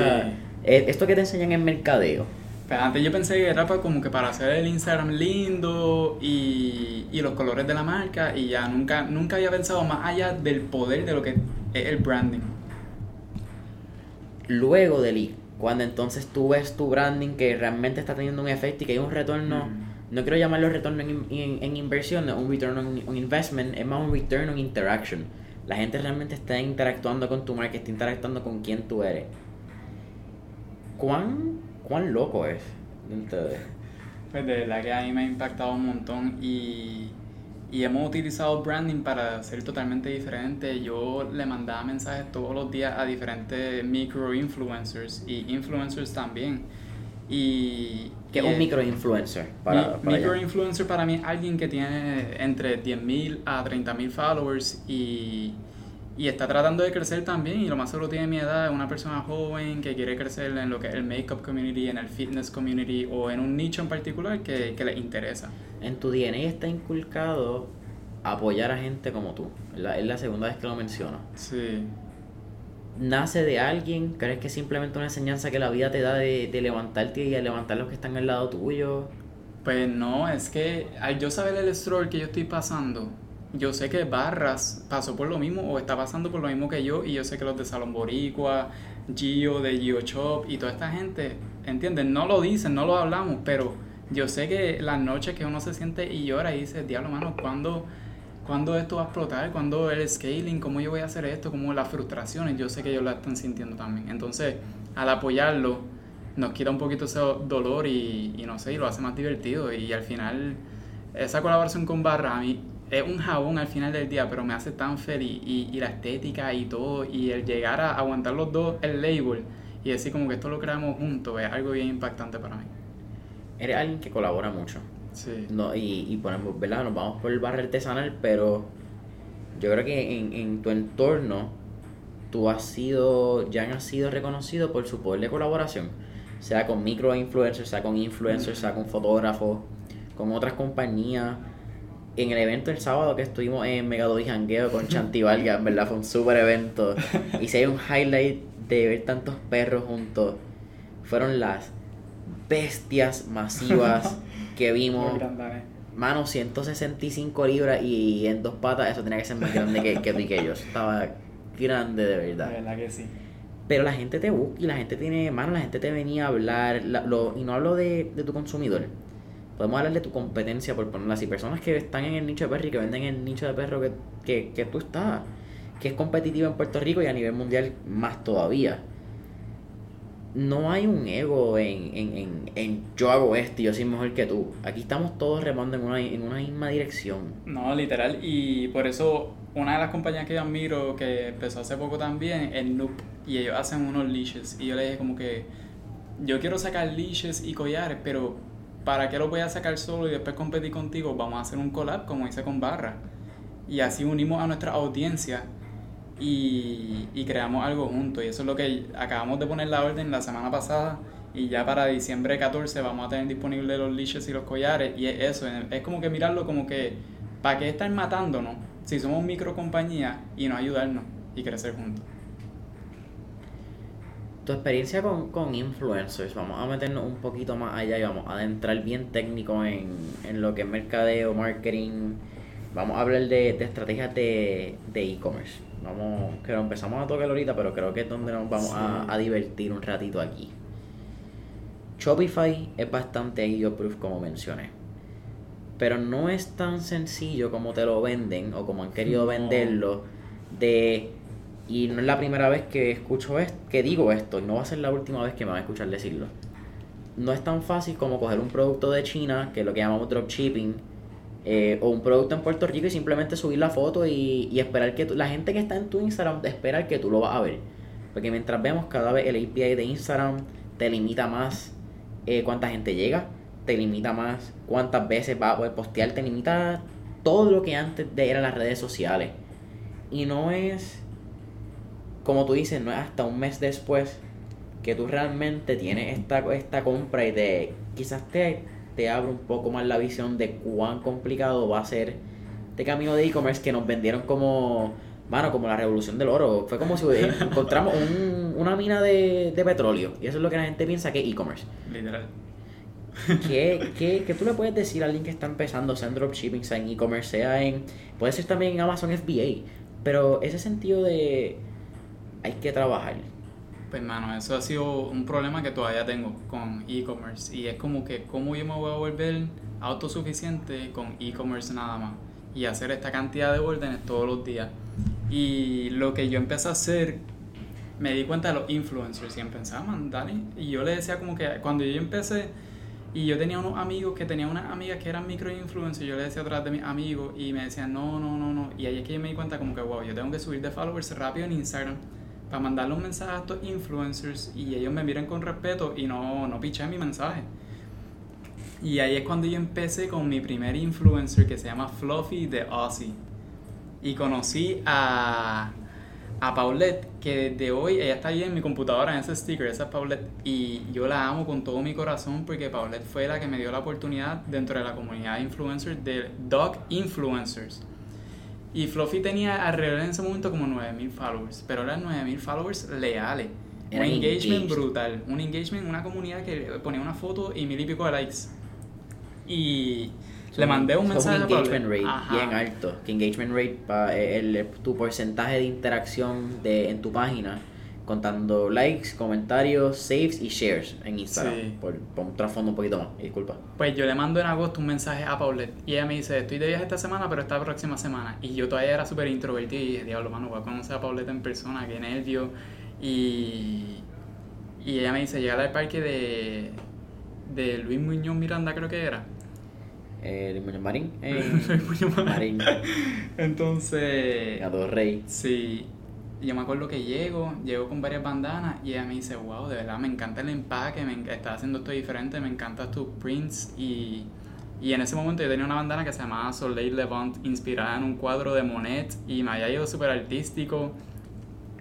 eh, esto que te enseñan en mercadeo. Pero antes yo pensé que era para, como que para hacer el Instagram lindo y, y los colores de la marca y ya nunca, nunca había pensado más allá del poder de lo que es el branding. Luego de League, cuando entonces tú ves tu branding que realmente está teniendo un efecto y que hay un retorno, Mm. No quiero llamarlo retorno en, en, en inversión, un return on, investment, es más un return on interaction. La gente realmente está interactuando con tu marca, está interactuando con quién tú eres. ¿Cuán, cuán loco es? de- Pues de verdad que a mí me ha impactado un montón y, y hemos utilizado branding para ser totalmente diferente. Yo le mandaba mensajes todos los días a diferentes micro influencers y influencers también. Y ¿Qué es un micro-influencer? Para, para micro allá? influencer para mí es alguien que tiene entre 10.000 a 30.000 followers y, y está tratando de crecer también y lo más seguro tiene mi edad, es una persona joven que quiere crecer en lo que es el makeup community, en el fitness community o en un nicho en particular que, que le interesa. En tu DNA está inculcado apoyar a gente como tú. La, es la segunda vez que lo menciono. Sí. Nace de alguien? ¿Crees que es simplemente una enseñanza que la vida te da de, de levantarte y de levantar los que están al lado tuyo? Pues no, es que al yo saber el stroll que yo estoy pasando, yo sé que Barras pasó por lo mismo o está pasando por lo mismo que yo y yo sé que los de Salón Boricua, Gio de Gio Shop y toda esta gente, ¿entienden? No lo dicen, no lo hablamos, pero yo sé que las noches que uno se siente y llora y dice, diablo mano, ¿cuándo, ¿cuándo esto va a explotar? ¿Cuándo el scaling? ¿Cómo yo voy a hacer esto? ¿Cómo las frustraciones? Yo sé que ellos la están sintiendo también. Entonces, al apoyarlo, nos quita un poquito ese dolor y, y no sé, y lo hace más divertido. Y al final, esa colaboración con Barra, a mí es un jabón al final del día, pero me hace tan feliz. Y, y la estética y todo, y el llegar a aguantar los dos el label y decir como que esto lo creamos juntos, es algo bien impactante para mí. Eres alguien que colabora mucho. Sí. No, y, y ponemos, ¿verdad? Nos vamos por el barrio artesanal, pero yo creo que en, en tu entorno tú has sido, ya has sido reconocido por su poder de colaboración. Sea con micro influencers, sea con influencers, sea con fotógrafos, con otras compañías. En el evento el sábado que estuvimos en Megadoi Jangueo con Chanti [laughs] Valga, en verdad fue un súper evento. Y si hay un highlight de ver tantos perros juntos, fueron las bestias masivas [laughs] que vimos. Grande, Mano, 165 libras y en dos patas, eso tenía que ser más grande que, que tú y que yo. Estaba grande de de verdad. verdad que sí. Pero la gente te busca y la gente tiene, mano, la gente te venía a hablar. la- lo- y no hablo de, de tu consumidor. Podemos hablar de tu competencia, por ponerlo así. Personas que están en el nicho de perro y que venden el nicho de perro que, que, que tú estás. Que es competitivo en Puerto Rico y a nivel mundial más todavía. No hay un ego en, en, en, en yo hago esto y yo soy mejor que tú. Aquí estamos todos remando en una, en una misma dirección. No, literal. Y por eso una de las compañías que yo admiro, que empezó hace poco también, es Noop. Y ellos hacen unos leashes. Y yo le dije como que yo quiero sacar leashes y collares, pero ¿para qué lo voy a sacar solo y después competir contigo? Vamos a hacer un collab como hice con Barra. Y así unimos a nuestra audiencia y, y creamos algo juntos. Y eso es lo que acabamos de poner la orden la semana pasada. Y ya para diciembre 14 vamos a tener disponibles los leashes y los collares. Y es eso, es como que mirarlo como que, ¿para qué estar matándonos si somos micro compañía y no ayudarnos y crecer juntos? Tu experiencia con, con influencers, vamos a meternos un poquito más allá y vamos a adentrar bien técnico en, en lo que es mercadeo, marketing. Vamos a hablar de, de estrategias de de e-commerce. vamos, que lo empezamos a tocar ahorita, pero creo que es donde nos vamos a, Sí. a divertir un ratito aquí. Shopify es bastante IO-proof como mencioné. Pero no es tan sencillo como te lo venden o como han querido No. venderlo de y no es la primera vez que escucho esto, que digo esto, y no va a ser la última vez que me van a escuchar decirlo. No es tan fácil como coger un producto de China, que es lo que llamamos dropshipping, eh, o un producto en Puerto Rico y simplemente subir la foto y, y esperar que la gente que está en tu Instagram espera que tú lo vas a ver. Porque mientras vemos cada vez el API de Instagram te limita más eh, cuánta gente llega, te limita más cuántas veces va a poder postear, te limita todo lo que antes de eran las redes sociales. Y no es, como tú dices, no es hasta un mes después que tú realmente tienes esta, esta compra y te, quizás te, te abre un poco más la visión de cuán complicado va a ser este camino de e-commerce que nos vendieron como, mano, como la revolución del oro. Fue como si [laughs] encontramos un- una mina de, de petróleo y eso es lo que la gente piensa que es e-commerce. Literal. ¿Qué, [laughs] qué, qué tú le puedes decir a alguien que está empezando, sea en dropshipping, sea en e-commerce, sea en... Puede ser también en Amazon FBA, pero ese sentido de... Hay que trabajar. Pues mano, eso ha sido un problema que todavía tengo con e-commerce. Y es como que cómo yo me voy a volver autosuficiente con e-commerce nada más y hacer esta cantidad de órdenes todos los días. Y lo que yo empecé a hacer, me di cuenta de los influencers. Y empecé a mandar y yo le decía como que cuando yo empecé y yo tenía unos amigos que tenían unas amigas que eran micro influencers, yo le decía atrás de mis amigos y me decían no, no, no, no. Y ahí es que yo me di cuenta como que wow, yo tengo que subir de followers rápido en Instagram para mandarle un mensaje a estos influencers y ellos me miren con respeto y no, no pichen mi mensaje. Y ahí es cuando yo empecé con mi primer influencer que se llama Fluffy de Aussie. Y conocí a, a Paulette, que desde hoy, ella está ahí en mi computadora, en ese sticker, esa es Paulette. Y yo la amo con todo mi corazón porque Paulette fue la que me dio la oportunidad dentro de la comunidad de influencers de Dog Influencers. Y Fluffy tenía alrededor en ese momento como 9000 followers, pero eran 9000 followers leales. Un Eran engagement engaged. brutal. Un engagement, una comunidad que ponía una foto y mil y pico de likes. Y le mandé un mensaje a engagement rate Ajá. bien alto. Que engagement rate, pa, el, el- tu porcentaje de interacción de, en tu página contando likes, comentarios, saves y shares en Instagram. Sí. Por, por un trasfondo un poquito más, disculpa. Pues yo le mando en agosto un mensaje a Paulette y ella me dice, estoy de viaje esta semana, pero esta próxima semana. Y yo todavía era súper introvertido y dije, diablo, mano, voy a conocer a Paulette en persona, qué nervio. Y, y ella me dice, llegar al parque de, de Luis Muñoz Miranda, creo que era. Eh, Muñoz Marín. Eh, Luis Muñoz Marín. [laughs] [laughs] Entonces, Gato Rey. Sí, yo me acuerdo que llego, llego con varias bandanas y ella me dice, wow, de verdad me encanta el empaque, me estás haciendo esto diferente, me encantan tus prints y, y en ese momento yo tenía una bandana que se llamaba Soleil Levant, inspirada en un cuadro de Monet y me había ido súper artístico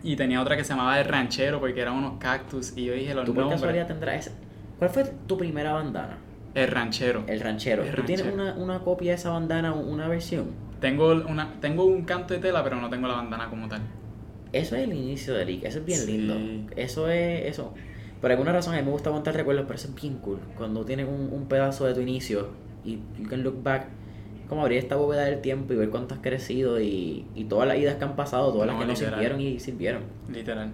y tenía otra que se llamaba El Ranchero porque eran unos cactus y yo dije los ¿Tú por nombres. casualidad tendrás esa? ¿Cuál fue tu primera bandana? El Ranchero. El ranchero. El ¿Tú tienes una, una copia de esa bandana, una versión? Tengo, una, tengo un canto de tela pero no tengo la bandana como tal. Eso es el inicio de League, eso es bien Sí. lindo. Eso es, eso. Por alguna razón a mí me gusta aguantar recuerdos, pero eso es bien cool. Cuando tienes un, un pedazo de tu inicio y you can look back, es como abrir esta bóveda del tiempo y ver cuánto has crecido y, y todas las idas que han pasado, todas las No, que no literal. sirvieron y sirvieron. Literal.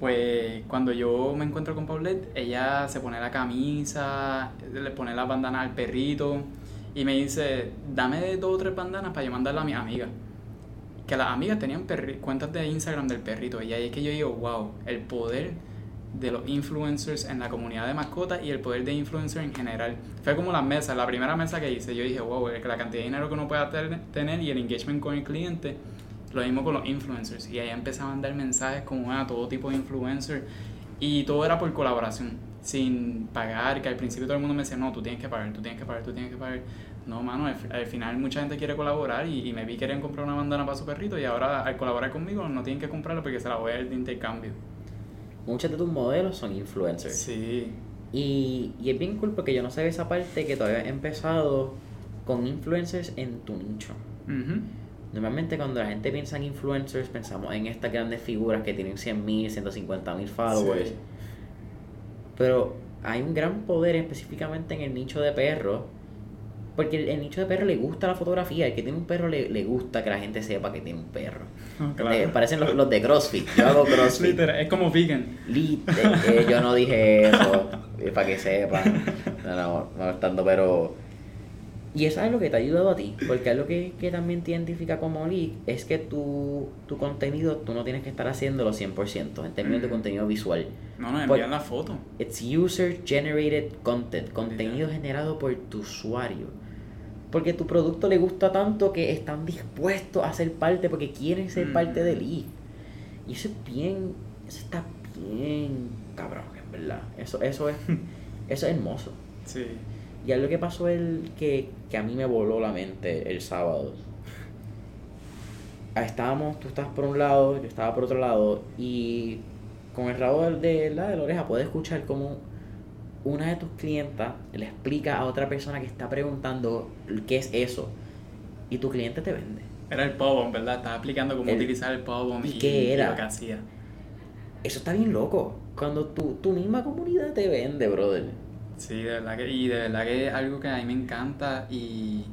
Pues cuando yo me encuentro con Paulette, ella se pone la camisa, le pone la bandana al perrito y me dice, dame dos o tres bandanas para yo mandarla a mis amigas. Que las amigas tenían cuentas de Instagram del perrito y ahí es que yo digo, wow, el poder de los influencers en la comunidad de mascotas y el poder de influencers en general. Fue como las mesas, la primera mesa que hice, yo dije, wow, la cantidad de dinero que uno puede ter- tener y el engagement con el cliente. Lo mismo con los influencers. Y ahí empecé a mandar mensajes como a todo tipo de influencers. Y todo era por colaboración, sin pagar. Que al principio todo el mundo me decía, no, tú tienes que pagar, tú tienes que pagar, tú tienes que pagar. No, mano, al, fi- al final mucha gente quiere colaborar y, y me vi querían comprar una bandana para su perrito y ahora al colaborar conmigo no tienen que comprarla porque se la voy a dar de intercambio. Muchos de tus modelos son influencers. Sí, Y, y es bien cool porque yo no sabía esa parte que todavía he empezado con influencers en tu nicho. Normalmente cuando la gente piensa en influencers pensamos en estas grandes figuras que tienen 100.000, 150.000 followers. Sí. Pero hay un gran poder específicamente en el nicho de perros. Porque el, el nicho de perro le gusta la fotografía. El que tiene un perro le, le gusta que la gente sepa que tiene un perro. Claro. Eh, parecen los, los de CrossFit. Yo hago [laughs] CrossFit. Literal, es como vegan. Lit- eh, eh, yo no dije eso, para que sepan. No, no, molestando, pero. Y eso es lo que te ha ayudado a ti, porque algo que, que también te identifica como leak es que tu, tu contenido tú no tienes que estar haciéndolo 100% en términos de Ujú. contenido visual. No, Pues- envían la foto. It's user generated content, contenido generado por tu usuario. Porque tu producto le gusta tanto que están dispuestos a ser parte porque quieren ser Mm. parte de League. Y eso es bien, eso está bien cabrón, en verdad. Eso, eso es, [laughs] eso es hermoso. Sí. Y algo que pasó el que, que a mí me voló la mente el sábado. Ah, Estábamos, tú estabas por un lado, yo estaba por otro lado, y con el rabo de, de la, de la oreja puedes escuchar como una de tus clientas le explica a otra persona que está preguntando qué es eso. Y tu cliente te vende. Era el power, ¿verdad? Estaba explicando cómo El- utilizar el power ¿Y qué era? lo que hacía. Eso está bien loco. Cuando tu, tu misma comunidad te vende, brother. Sí, de verdad que, y de verdad que es algo que a mí me encanta y,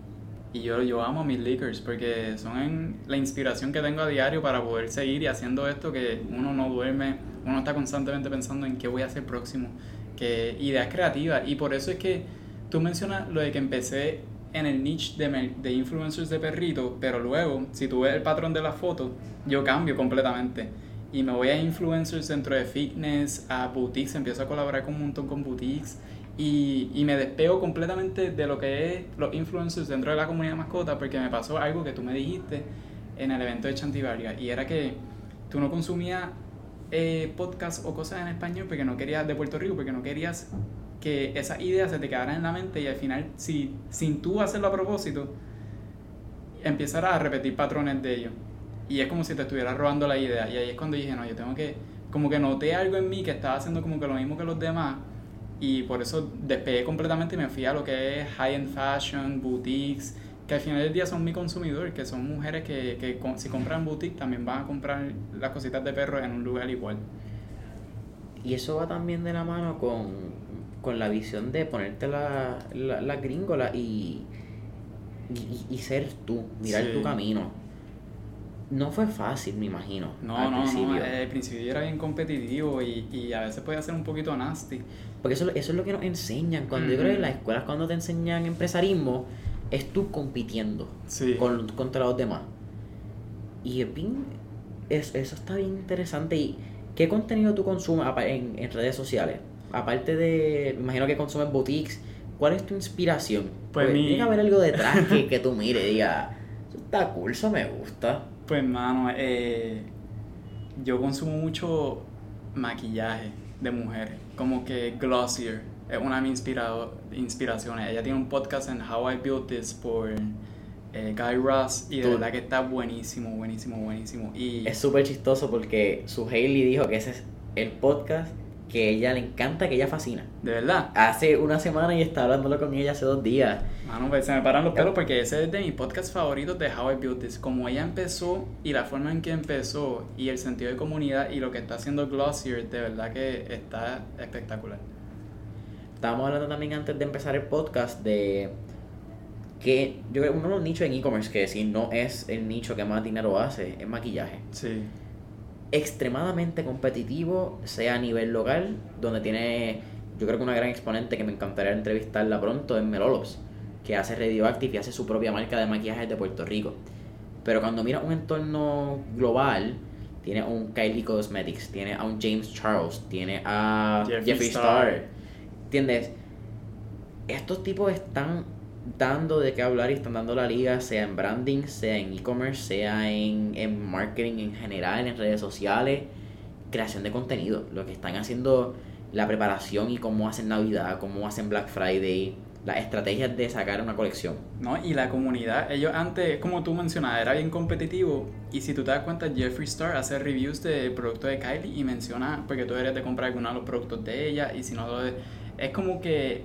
y yo, yo amo a mis leakers porque son en- la inspiración que tengo a diario para poder seguir y haciendo esto que uno no duerme, uno está constantemente pensando en qué voy a hacer próximo, que ideas creativas y por eso es que tú mencionas lo de que empecé en el niche de, de influencers de perritos, pero luego, si tú ves el patrón de la foto, yo cambio completamente. Y me voy a influencers dentro de fitness, a boutiques, empiezo a colaborar con un montón con boutiques y, y me despego completamente de lo que es los influencers dentro de la comunidad de mascotas porque me pasó algo que tú me dijiste en el evento de Chantivaria y era que tú no consumías eh, podcasts o cosas en español porque no querías de Puerto Rico, porque no querías que esas ideas se te quedaran en la mente y al final, si, sin tú hacerlo a propósito, empezarás a repetir patrones de ellos. Y es como si te estuvieras robando la idea. Y ahí es cuando dije, no, yo tengo que, como que noté algo en mí que estaba haciendo como que lo mismo que los demás. Y por eso despegué completamente y me fui a lo que es high-end fashion, boutiques, que al final del día son mi consumidor, que son mujeres que, que con- si compran boutique también van a comprar las cositas de perro en un lugar igual. Y eso va también de la mano con, con la visión de ponerte la, la, la gringola y, y, y ser tú, mirar Sí. tu camino. no fue fácil, me imagino. No, al no, principio. no. eh, Al principio era bien competitivo y, y a veces podía ser un poquito nasty. Porque eso, eso es lo que nos enseñan. Cuando yo creo que en las escuelas, cuando te enseñan empresarismo, es tú compitiendo Sí. con, contra los demás. Y es bien, es- eso está bien interesante. ¿Y qué contenido tú consumes en, en redes sociales? Aparte de, me imagino que consumes boutiques, ¿cuál es tu inspiración? Pues Porque mi- Tiene que haber algo detrás que, que tú mires y digas, está cool, eso me gusta. Pues, mano, eh, yo consumo mucho maquillaje de mujeres, como que Glossier es una de mis inspirado- inspiraciones. Ella tiene un podcast en How I Built This por eh, Guy Ross y de verdad que está buenísimo, buenísimo, buenísimo. Y Es súper chistoso porque su Hailey dijo que ese es el podcast que ella le encanta, que ella fascina. de verdad, Hace una semana y estaba hablándolo con ella hace dos días. mano, pues se me paran los pelos porque ese es de mis podcasts favoritos de How I Built This. Como ella empezó y la forma en que empezó y el sentido de comunidad y lo que está haciendo Glossier, de verdad que está espectacular. Estábamos hablando también antes de empezar el podcast de que yo creo uno de los nichos en e-commerce que si no es el nicho que más dinero hace es maquillaje. Sí. Extremadamente competitivo, sea a nivel local, donde tiene yo creo que una gran exponente que me encantaría entrevistarla pronto es Melolops, que hace Radioactive y hace su propia marca de maquillajes de Puerto Rico. Pero cuando miras un entorno global, tiene a un Kylie Cosmetics, tiene a un James Charles, tiene a Jeffree Star. Star. ¿Entiendes? Estos tipos están dando de qué hablar y están dando la liga, sea en branding, sea en e-commerce, sea en, en marketing en general, en redes sociales, creación de contenido. Lo que están haciendo, la preparación y cómo hacen Navidad, cómo hacen Black Friday, las estrategias de sacar una colección. ¿no? Y la comunidad, ellos antes, como tú mencionabas, era bien competitivo. Y si tú te das cuenta, Jeffree Star hace reviews de productos de Kylie y menciona, porque tú deberías de comprar alguno de los productos de ella. Y si no, es como que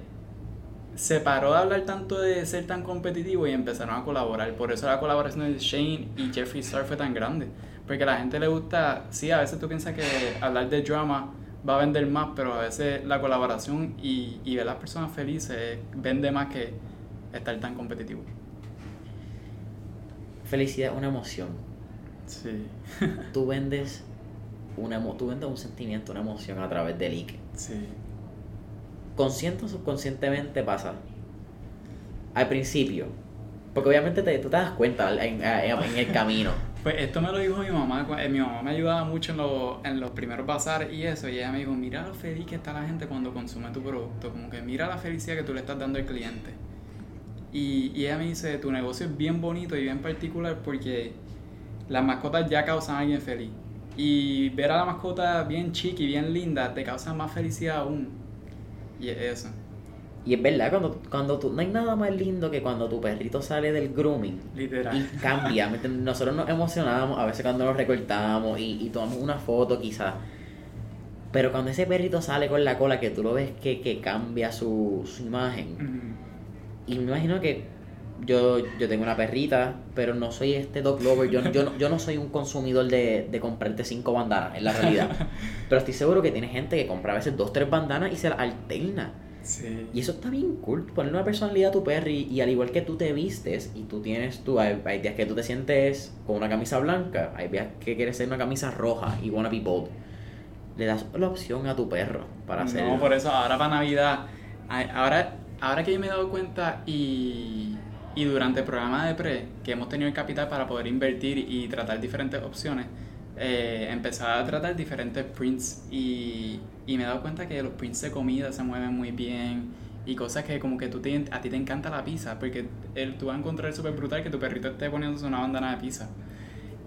se paró de hablar tanto de ser tan competitivo y empezaron a colaborar. Por eso la colaboración de Shane y Jeffree Star fue tan grande. Porque a la gente le gusta, sí, a veces tú piensas que hablar de drama va a vender más, pero a veces la colaboración y, y ver a las personas felices vende más que estar tan competitivo. Felicidad, una emoción. Sí, Tú vendes, una, tú vendes un sentimiento, una emoción a través del like. sí. Consciente o subconscientemente pasa. Al principio. Porque obviamente te, tú te das cuenta en, el camino. [laughs] Pues esto me lo dijo mi mamá. eh, Mi mamá me ayudaba mucho en, los- en los primeros bazares y eso. Y ella me dijo, mira lo feliz que está la gente cuando consume tu producto. Como que mira la felicidad que tú le estás dando al cliente. Y, y ella me dice, tu negocio es bien bonito y bien particular porque las mascotas ya causan a alguien feliz. Y ver a la mascota bien chica y bien linda te causa más felicidad aún. Y es eso. Y es verdad, cuando, cuando tú, no hay nada más lindo que cuando tu perrito sale del grooming Literal. y cambia. Nosotros nos emocionamos a veces cuando nos recortamos y, y tomamos una foto quizás. Pero cuando ese perrito sale con la cola, que tú lo ves que, que cambia su, su imagen. Y me imagino que yo, yo tengo una perrita, pero no soy este dog lover. Yo, yo, no- yo no soy un consumidor de, de comprarte cinco bandanas, en la realidad. [laughs] Pero estoy seguro que tiene gente que compra a veces dos, tres bandanas y se las alterna. Sí. Y eso está bien cool. Ponerle una personalidad a tu perry y al igual que tú te vistes y tú tienes tú, hay, hay días que tú te sientes con una camisa blanca, hay días que quieres ser una camisa roja y wanna be bold. Le das la opción a tu perro para hacerlo. No, por eso ahora para Navidad, ahora, ahora que yo me he dado cuenta y, y durante el programa de pre, que hemos tenido el capital para poder invertir y tratar diferentes opciones, eh, empezaba a tratar diferentes prints y, y me he dado cuenta que los prints de comida se mueven muy bien y cosas que como que tú a ti te encanta la pizza, porque el, tú vas a encontrar súper brutal que tu perrito esté poniéndose una bandana de pizza.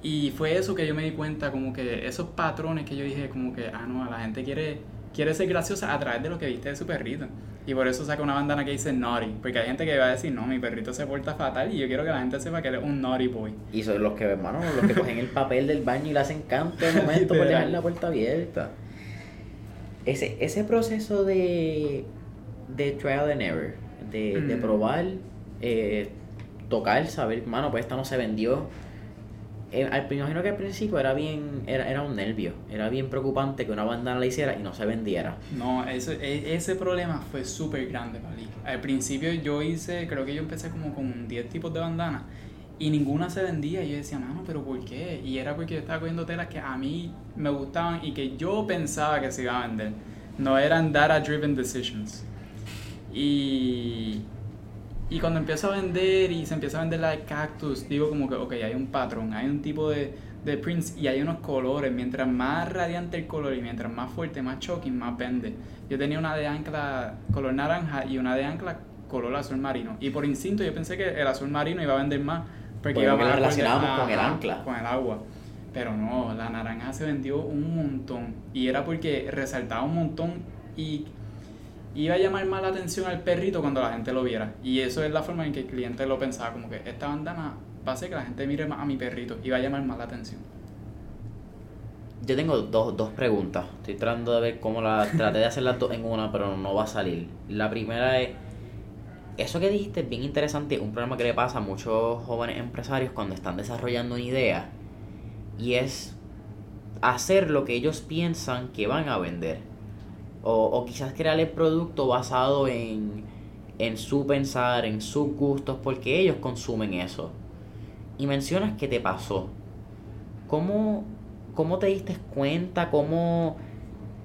Y fue eso que yo me di cuenta, como que esos patrones que yo dije, como que, ah, no, la gente quiere, quiere ser graciosa a través de lo que viste de su perrito. Y por eso saca una bandana que dice naughty, porque hay gente que va a decir, no, mi perrito se porta fatal y yo quiero que la gente sepa que él es un naughty boy. Y son los que, hermano, los que cogen el papel del baño y le hacen canto de momento por dejar la puerta abierta. Ese, ese proceso de, de trial and error, de, de Mm. probar, eh, tocar, saber, mano, pues esta no se vendió. Eh, al, imagino que al principio era bien, era, era un nervio, era bien preocupante que una bandana la hiciera y no se vendiera. No, ese, e- ese problema fue súper grande para. Al principio yo hice, creo que yo empecé como con 10 tipos de bandanas y ninguna se vendía. Y yo decía, mano, pero ¿por qué? Y era porque yo estaba cogiendo telas que a mí me gustaban y que yo pensaba que se iba a vender. No eran data-driven decisions. Y, y cuando empiezo a vender y se empieza a vender la de cactus, digo como que, ok, hay un patrón, hay un tipo de, de prints y hay unos colores. Mientras más radiante el color y mientras más fuerte, más shocking, más vende. Yo tenía una de ancla color naranja y una de ancla color azul marino. Y por instinto yo pensé que el azul marino iba a vender más. Porque iba lo más relacionábamos con el ancla. Con el agua. Pero no, la naranja se vendió un montón. Y era porque resaltaba un montón y iba a llamar más la atención al perrito cuando la gente lo viera. Y eso es la forma en que el cliente lo pensaba, como que esta bandana va a hacer que la gente mire más a mi perrito y va a llamar más la atención. Yo tengo dos, dos preguntas. Estoy tratando de ver cómo la traté de hacer las dos en una, pero no va a salir. La primera es. Eso que dijiste es bien interesante. Un problema que le pasa a muchos jóvenes empresarios cuando están desarrollando una idea. Y es hacer lo que ellos piensan que van a vender. O, o quizás crear el producto basado en, en su pensar, en sus gustos, porque ellos consumen eso. Y mencionas que te pasó. ¿Cómo, cómo te diste cuenta? ¿Cómo,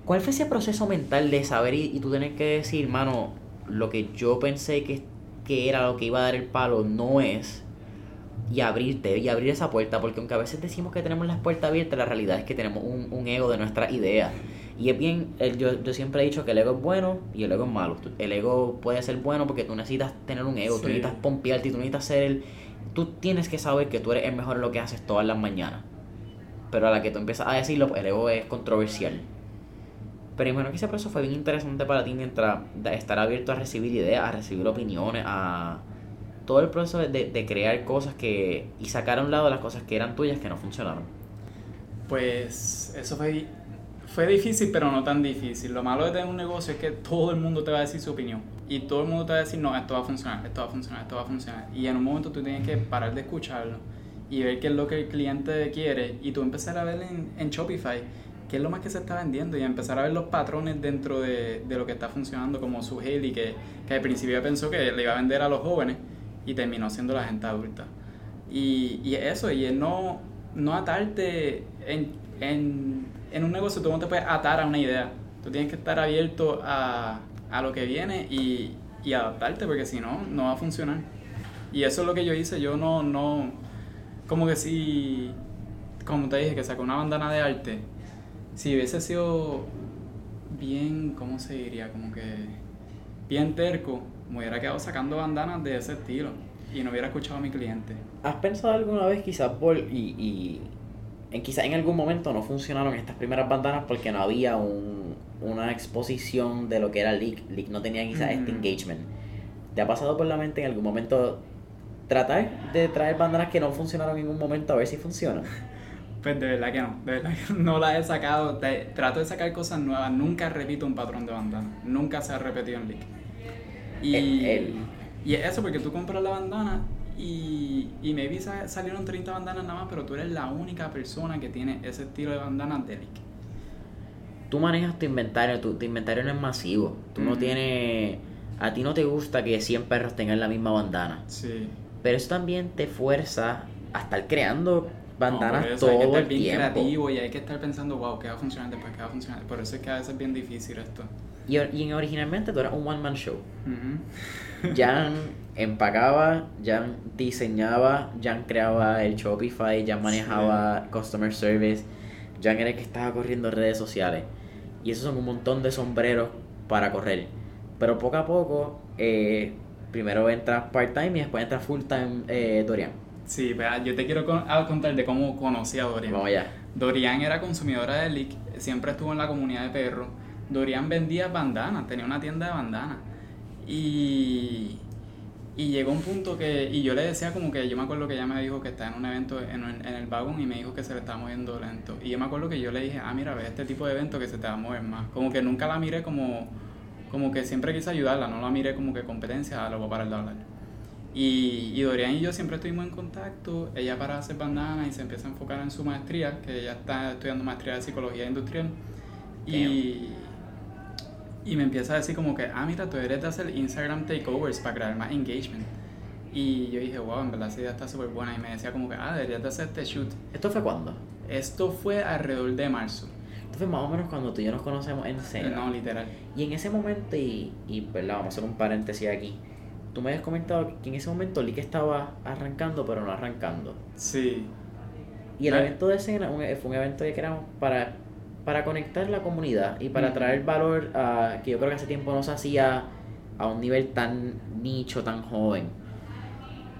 ¿Cuál fue ese proceso mental de saber y, y tú tener que decir, mano, lo que yo pensé que, que era lo que iba a dar el palo no es? Y abrirte, y abrir esa puerta, porque aunque a veces decimos que tenemos las puertas abiertas, la realidad es que tenemos un, un ego de nuestra idea. Y es bien, el- yo, yo siempre he dicho que el ego es bueno y el ego es malo. El ego puede ser bueno porque tú necesitas tener un ego, tú necesitas pompearte tú necesitas ser el... Tú tienes que saber que tú eres el mejor en lo que haces todas las mañanas. Pero a la que tú empiezas a decirlo, pues, el ego es controversial. Pero imagino que ese proceso fue bien interesante para ti mientras estar abierto a recibir ideas, a recibir opiniones, a todo el proceso de, de crear cosas que y sacar a un lado las cosas que eran tuyas que no funcionaron. Pues eso fue, fue difícil, pero no tan difícil. Lo malo de tener un negocio es que todo el mundo te va a decir su opinión. Y todo el mundo te va a decir, no, esto va a funcionar, esto va a funcionar, esto va a funcionar. Y en un momento tú tienes que parar de escucharlo y ver qué es lo que el cliente quiere. Y tú empezar a ver en, en Shopify qué es lo más que se está vendiendo y empezar a ver los patrones dentro de, de lo que está funcionando, como su Haley, que, que al principio pensó que le iba a vender a los jóvenes y terminó siendo la gente adulta. Y, y eso, y es no, no atarte en, en, en un negocio, tú no te puedes atar a una idea. Tú tienes que estar abierto a, a lo que viene y, y adaptarte, porque si no, no va a funcionar. Y eso es lo que yo hice. Yo no, no, como que si, como te dije, que sacó una bandana de arte, si hubiese sido bien, ¿cómo se diría? Como que bien terco, me hubiera quedado sacando bandanas de ese estilo y no hubiera escuchado a mi cliente. ¿Has pensado alguna vez quizás por y, y en quizás en algún momento no funcionaron estas primeras bandanas porque no había un, una exposición de lo que era Leak? Leak no tenía quizás este Mm. engagement. ¿Te ha pasado por la mente en algún momento tratar de traer bandanas que no funcionaron en un momento a ver si funcionan? [laughs] Pues de verdad que no, de verdad que [laughs] no las he sacado. Te- trato de sacar cosas nuevas, nunca repito un patrón de bandana, nunca se ha repetido en leak. Y, El- el- y es eso, porque tú compras la bandana y, y maybe sa- salieron 30 bandanas nada más, pero tú eres la única persona que tiene ese estilo de bandana de leak. Tú manejas tu inventario, tu, tu inventario no es masivo. Tú no tienes... A ti no te gusta que 100 perros tengan la misma bandana. Sí. Pero eso también te fuerza a estar creando bandanas No, eso hay que todo estar el bien tiempo. creativo y hay que estar pensando, wow, ¿qué va a funcionar después? ¿Qué va a funcionar? Por eso es que a veces es bien difícil esto. Y, y originalmente tú eras un one man show. [laughs] [laughs] Jan empacaba, Jan diseñaba, Jan creaba el Shopify, Jan manejaba customer service, Jan era el que estaba corriendo redes sociales. Y esos son un montón de sombreros para correr. Pero poco a poco, eh, primero entra part-time y después entra full-time eh, Dorian. Sí, vea, yo te quiero con- a contar de cómo conocí a Dorian. Vamos allá. Dorian era consumidora de Lick, siempre estuvo en la comunidad de perros. Dorian vendía bandanas, tenía una tienda de bandanas. Y, y llegó un punto que, y yo le decía como que, yo me acuerdo que ella me dijo que estaba en un evento en, en el vagón y me dijo que se le estaba moviendo lento. Y yo me acuerdo que yo le dije, ah, mira, ve este tipo de evento que se te va a mover más. Como que nunca la miré como, como que siempre quise ayudarla, no la miré como que competencia, lo voy a parar de hablar. Y, y Dorian y yo siempre estuvimos en contacto. Ella para hacer bandanas y se empieza a enfocar en su maestría, que ella está estudiando maestría de psicología industrial. Y, y me empieza a decir como que, ah, mira, tú eres de hacer Instagram takeovers para crear más engagement. Y yo dije, wow, en verdad esa idea está súper buena. Y me decía como que, ah, deberías de hacer este shoot. ¿Esto fue cuándo? Esto fue alrededor de marzo. Esto fue más o menos cuando tú y yo nos conocemos en serio. No, literal. Y en ese momento, y, y ¿verdad? vamos a hacer un paréntesis aquí. Tú me habías comentado que en ese momento Lick estaba arrancando, pero no arrancando. Sí. Y el evento de escena un- fue un evento que creamos para, para conectar la comunidad y para Ujú. traer valor que yo creo que hace tiempo no se hacía a un nivel tan nicho, tan joven.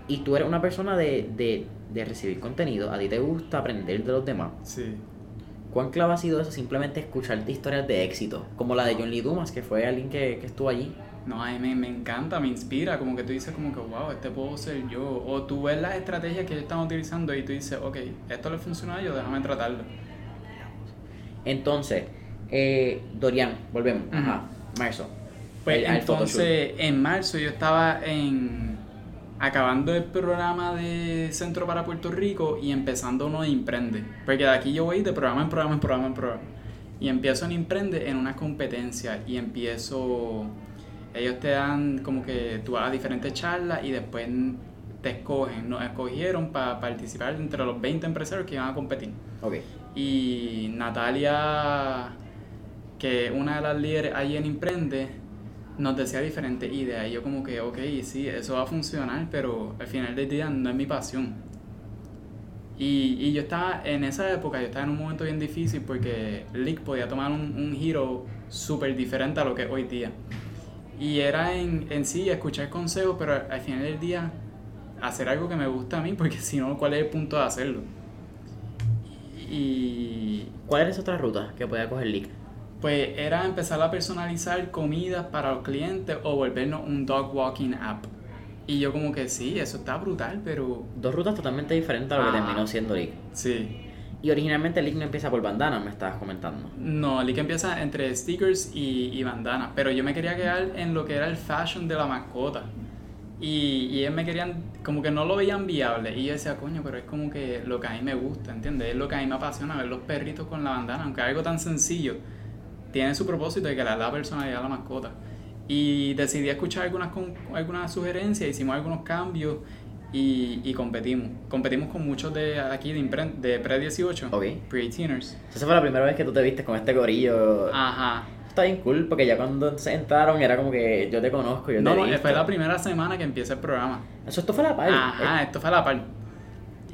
Y tú eres una persona de, de, de recibir contenido, a ti te gusta aprender de los demás. Sí. ¿Cuán clave ha sido eso? Simplemente escucharte historias de éxito, como la de John Lee Dumas, que fue alguien que, que estuvo allí. No, a mí me, me encanta, me inspira, como que tú dices como que, wow, este puedo ser yo. O tú ves las estrategias que ellos están utilizando y tú dices, ok, esto le funciona a ellos, déjame tratarlo. Entonces, eh, Dorian, volvemos. Ajá, marzo. Pues El- entonces, en marzo yo estaba en acabando el programa de Centro para Puerto Rico y empezando uno de Imprende. Porque de aquí yo voy de programa en programa en programa en programa. Y empiezo en Imprende en una competencia y empiezo... Ellos te dan como que tú vas a diferentes charlas y después te escogen. Nos escogieron para participar entre los 20 empresarios que iban a competir. Ok. Y Natalia, que una de las líderes ahí en Imprende, nos decía diferentes ideas. Y yo como que, ok, sí, eso va a funcionar, pero al final del día no es mi pasión. Y, y yo estaba, en esa época, yo estaba en un momento bien difícil porque Leak podía tomar un, un giro súper diferente a lo que es hoy día. Y era en, en sí escuchar consejos, pero al final del día hacer algo que me gusta a mí, porque si no, ¿cuál es el punto de hacerlo? Y ¿Cuál era esa otra ruta que podía coger Lick? pues era empezar a personalizar comidas para los clientes o volvernos un dog walking app. Y yo como que sí, eso está brutal, pero Dos rutas totalmente diferentes a lo que Ah. terminó siendo Lick. sí. Y originalmente Lick no empieza por bandanas, me estabas comentando. No, que empieza entre stickers y, y bandanas, pero yo me quería quedar en lo que era el fashion de la mascota. Y, y ellos me querían, como que no lo veían viable. Y yo decía, coño, pero es como que lo que a mí me gusta, ¿entiendes? Es lo que a mí me apasiona, ver los perritos con la bandana, aunque es algo tan sencillo, tiene su propósito de que le da personalidad a la mascota. Y decidí escuchar algunas, con- algunas sugerencias, hicimos algunos cambios y, y competimos. Competimos con muchos de aquí de, de pre-18, Ok. pre-teeners. Esa fue la primera vez que tú te viste con este gorillo. Ajá. Está bien cool, porque ya cuando se entraron era como que yo te conozco, yo No, te no, he visto. fue la primera semana que empieza el programa. Eso esto fue la par. Ajá, esto fue a la par.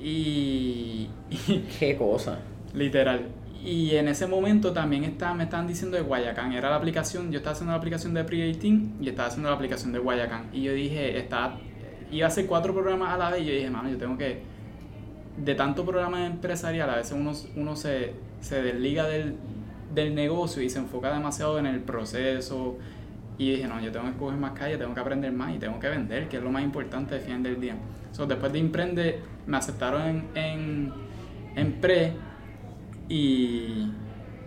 Y, Eh, [laughs] Qué cosa. literal. Y en ese momento también está, me estaban diciendo de Guayacán. Era la aplicación, yo estaba haciendo la aplicación de Pre-18 y estaba haciendo la aplicación de Guayacán. Y yo dije, estaba, iba a hacer cuatro programas a la vez y yo dije, mano, yo tengo que... De tanto programa empresarial, a veces uno, uno se, se desliga del, del negocio y se enfoca demasiado en el proceso. Y dije, no, yo tengo que coger más calle, tengo que aprender más y tengo que vender, que es lo más importante al final del día. So, después de Imprende, me aceptaron en, en, en Pre y,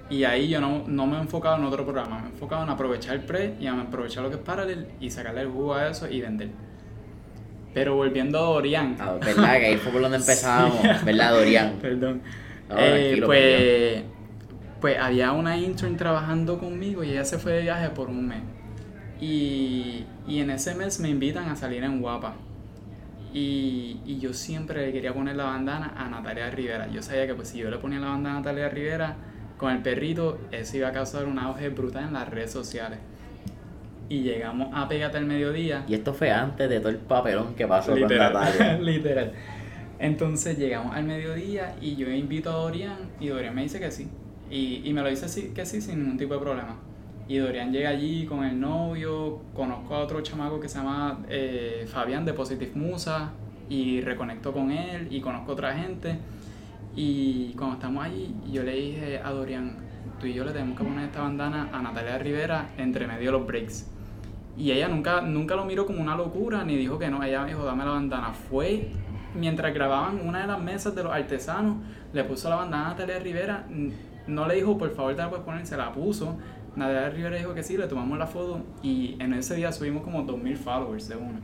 y ahí yo no, no me he enfocado en otro programa, me he enfocado en aprovechar Pre y en aprovechar lo que es Parallel y sacarle el jugo a eso y vender. Pero volviendo a Dorian. Ah, ¿Verdad? Que ahí fue por donde [laughs] empezamos. ¿Verdad, Dorian? Perdón. No, Eh, pues, pues había una intern trabajando conmigo y ella se fue de viaje por un mes. Y, y en ese mes me invitan a salir en Guapa. Y, y yo siempre le quería poner la bandana a Natalia Rivera. Yo sabía que pues si yo le ponía la bandana a Natalia Rivera con el perrito, eso iba a causar un auge brutal en las redes sociales. Y llegamos a Pégate al mediodía. Y esto fue antes de todo el papelón que pasó con Natalia. [laughs] literal. Entonces llegamos al mediodía y yo invito a Dorian y Dorian me dice que sí. Y, y me lo dice sí, que sí sin ningún tipo de problema. Y Dorian llega allí con el novio, conozco a otro chamaco que se llama eh, Fabián de Positive Musa y reconecto con él y conozco a otra gente. Y cuando estamos allí, yo le dije a Dorian, tú y yo le tenemos que poner esta bandana a Natalia Rivera entre medio de los breaks. Y ella nunca, nunca lo miró como una locura, ni dijo que no. Ella me dijo, dame la bandana. Fue mientras grababan una de las mesas de los artesanos, le puso la bandana a Natalia Rivera. No le dijo, por favor, te la puedes poner, se la puso. Natalia Rivera dijo que sí, le tomamos la foto. Y en ese día subimos como 2000 followers de uno.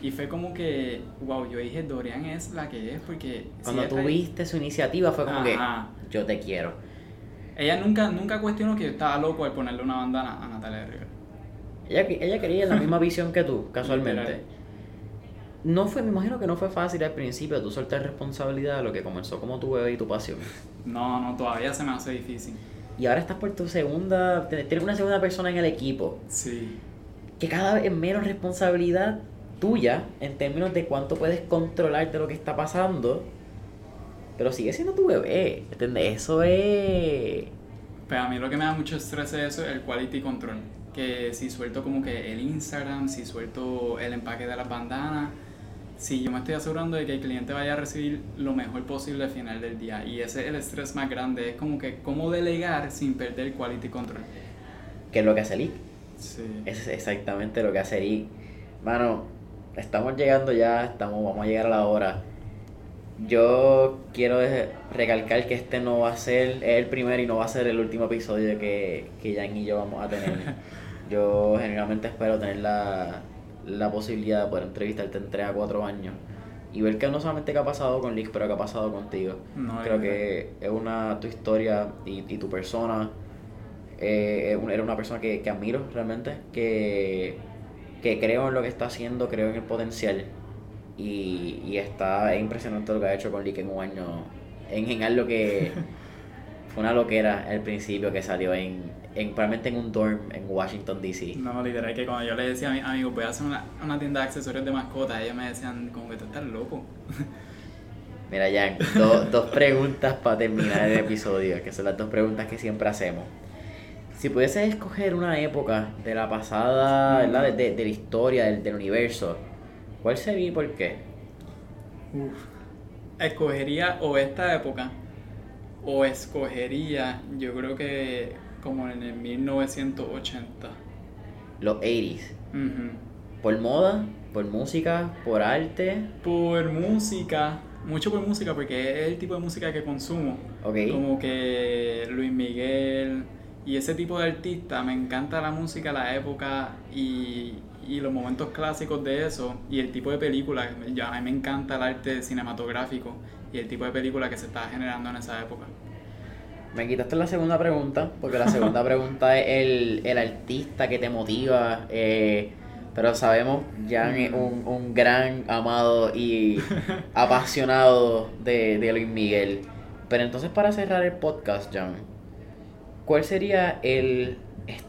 Y fue como que, wow, yo dije, Dorian es la que es, porque. si Cuando ella tú está- viste su iniciativa fue como Ajá. que yo te quiero. Ella nunca, nunca cuestionó que yo estaba loco al ponerle una bandana a Natalia Rivera. Ella, ella quería la misma [laughs] visión que tú, casualmente. No fue, me imagino que no fue fácil al principio tú soltar responsabilidad de lo que comenzó como tu bebé y tu pasión. No, no, todavía se me hace difícil. Y ahora estás por tu segunda, tienes una segunda persona en el equipo. Sí. Que cada vez es menos responsabilidad tuya en términos de cuánto puedes controlar de lo que está pasando. Pero sigue siendo tu bebé, ¿entiendes? Eso es... Pues a mí lo que me da mucho estrés es eso, el quality control. Que si suelto como que el Instagram, si suelto el empaque de las bandanas, si yo me estoy asegurando de que el cliente vaya a recibir lo mejor posible al final del día. Y ese es el estrés más grande, es como que cómo delegar sin perder el quality control. Que es lo que hace Lee. Sí. Es exactamente lo que hace Lee. Mano, estamos llegando ya, estamos, vamos a llegar a la hora. Yo quiero recalcar que este no va a ser el primer y no va a ser el último episodio que, que Jan y yo vamos a tener. [laughs] Yo generalmente espero tener la, la posibilidad de poder entrevistarte en 3 a 4 años y ver que no solamente qué ha pasado con Lick, pero qué ha pasado contigo. Creo que es una tu historia y, y tu persona. Eh, era una persona que, que admiro realmente, que, que creo en lo que está haciendo, creo en el potencial. Y, y está es impresionante lo que ha hecho con Lick en un año. En general lo que [laughs] fue una loquera al principio que salió en, en, probablemente en un dorm en Washington, D.C. No, literal, que cuando yo le decía a mis amigos, voy a hacer una, una tienda de accesorios de mascotas, ellos me decían, como que tú estás loco. [laughs] Mira, Jan, dos preguntas para terminar el episodio, que son las dos preguntas que siempre hacemos. Si pudieses escoger una época de la pasada, ¿verdad? De, de, la historia, del, del, universo, ¿cuál sería y por qué? Uf. Escogería o esta época, o escogería, yo creo que como en el 1980. Los 80s. ¿Por moda? ¿Por música? ¿Por arte? Por música. Mucho por música porque es el tipo de música que consumo. Okay. Como que Luis Miguel y ese tipo de artista. Me encanta la música, la época y, y los momentos clásicos de eso. Y el tipo de película. Ya, a mí me encanta el arte cinematográfico y el tipo de película que se estaba generando en esa época. Me quitaste la segunda pregunta, porque la segunda [laughs] pregunta es el, el, artista que te motiva. Eh, pero sabemos, Jan es un, un, gran amado y [laughs] apasionado de, de, Luis Miguel. Pero entonces para cerrar el podcast, Jan, ¿cuál sería el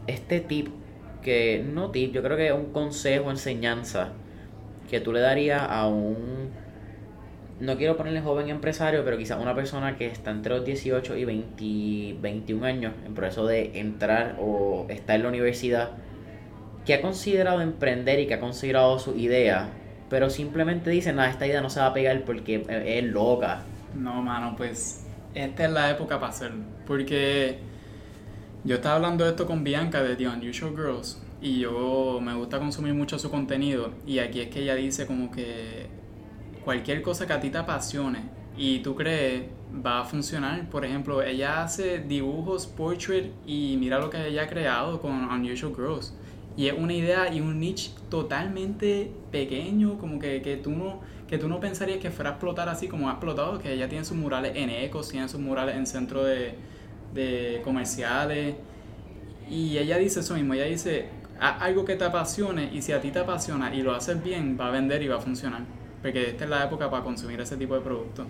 este tip que, no tip, yo creo que es un consejo, enseñanza que tú le darías a un no quiero ponerle joven empresario, pero quizás una persona que está entre los 18 y 20, 21 años en proceso de entrar o está en la universidad, que ha considerado emprender y que ha considerado su idea, pero simplemente dice, nada, esta idea no se va a pegar porque es loca. No, mano, pues esta es la época para hacerlo. Porque yo estaba hablando de esto con Bianca de The Unusual Girls y yo me gusta consumir mucho su contenido y aquí es que ella dice como que cualquier cosa que a ti te apasione y tú crees va a funcionar. Por ejemplo, ella hace dibujos, portrait y mira lo que ella ha creado con Unusual Girls. Y es una idea y un niche totalmente pequeño, como que, que, tú no, que tú no pensarías que fuera a explotar así como ha explotado, que ella tiene sus murales en Ecos, tiene sus murales en centros de, de comerciales. Y ella dice eso mismo, ella dice, algo que te apasione y si a ti te apasiona y lo haces bien, va a vender y va a funcionar. Porque esta es la época para consumir ese tipo de productos.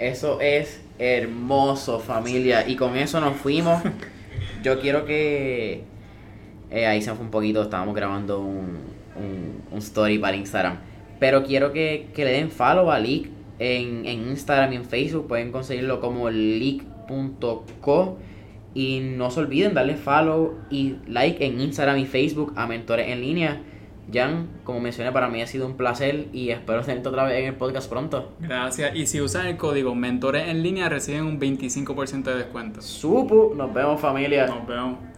Eso es hermoso, familia. Y con eso nos fuimos. [laughs] Yo quiero que. Eh, ahí se fue un poquito, estábamos grabando un, un, story para Instagram. Pero quiero que, que le den follow a Leak en, en, Instagram y en Facebook. Pueden conseguirlo como leak.co. Y no se olviden darle follow y like en Instagram y Facebook a Mentores en Línea. Jan, como mencioné, para mí ha sido un placer y espero tenerte otra vez en el podcast pronto. Gracias. Y si usan el código Mentores en línea, reciben un 25% de descuento. Supu, nos vemos familia. Nos vemos.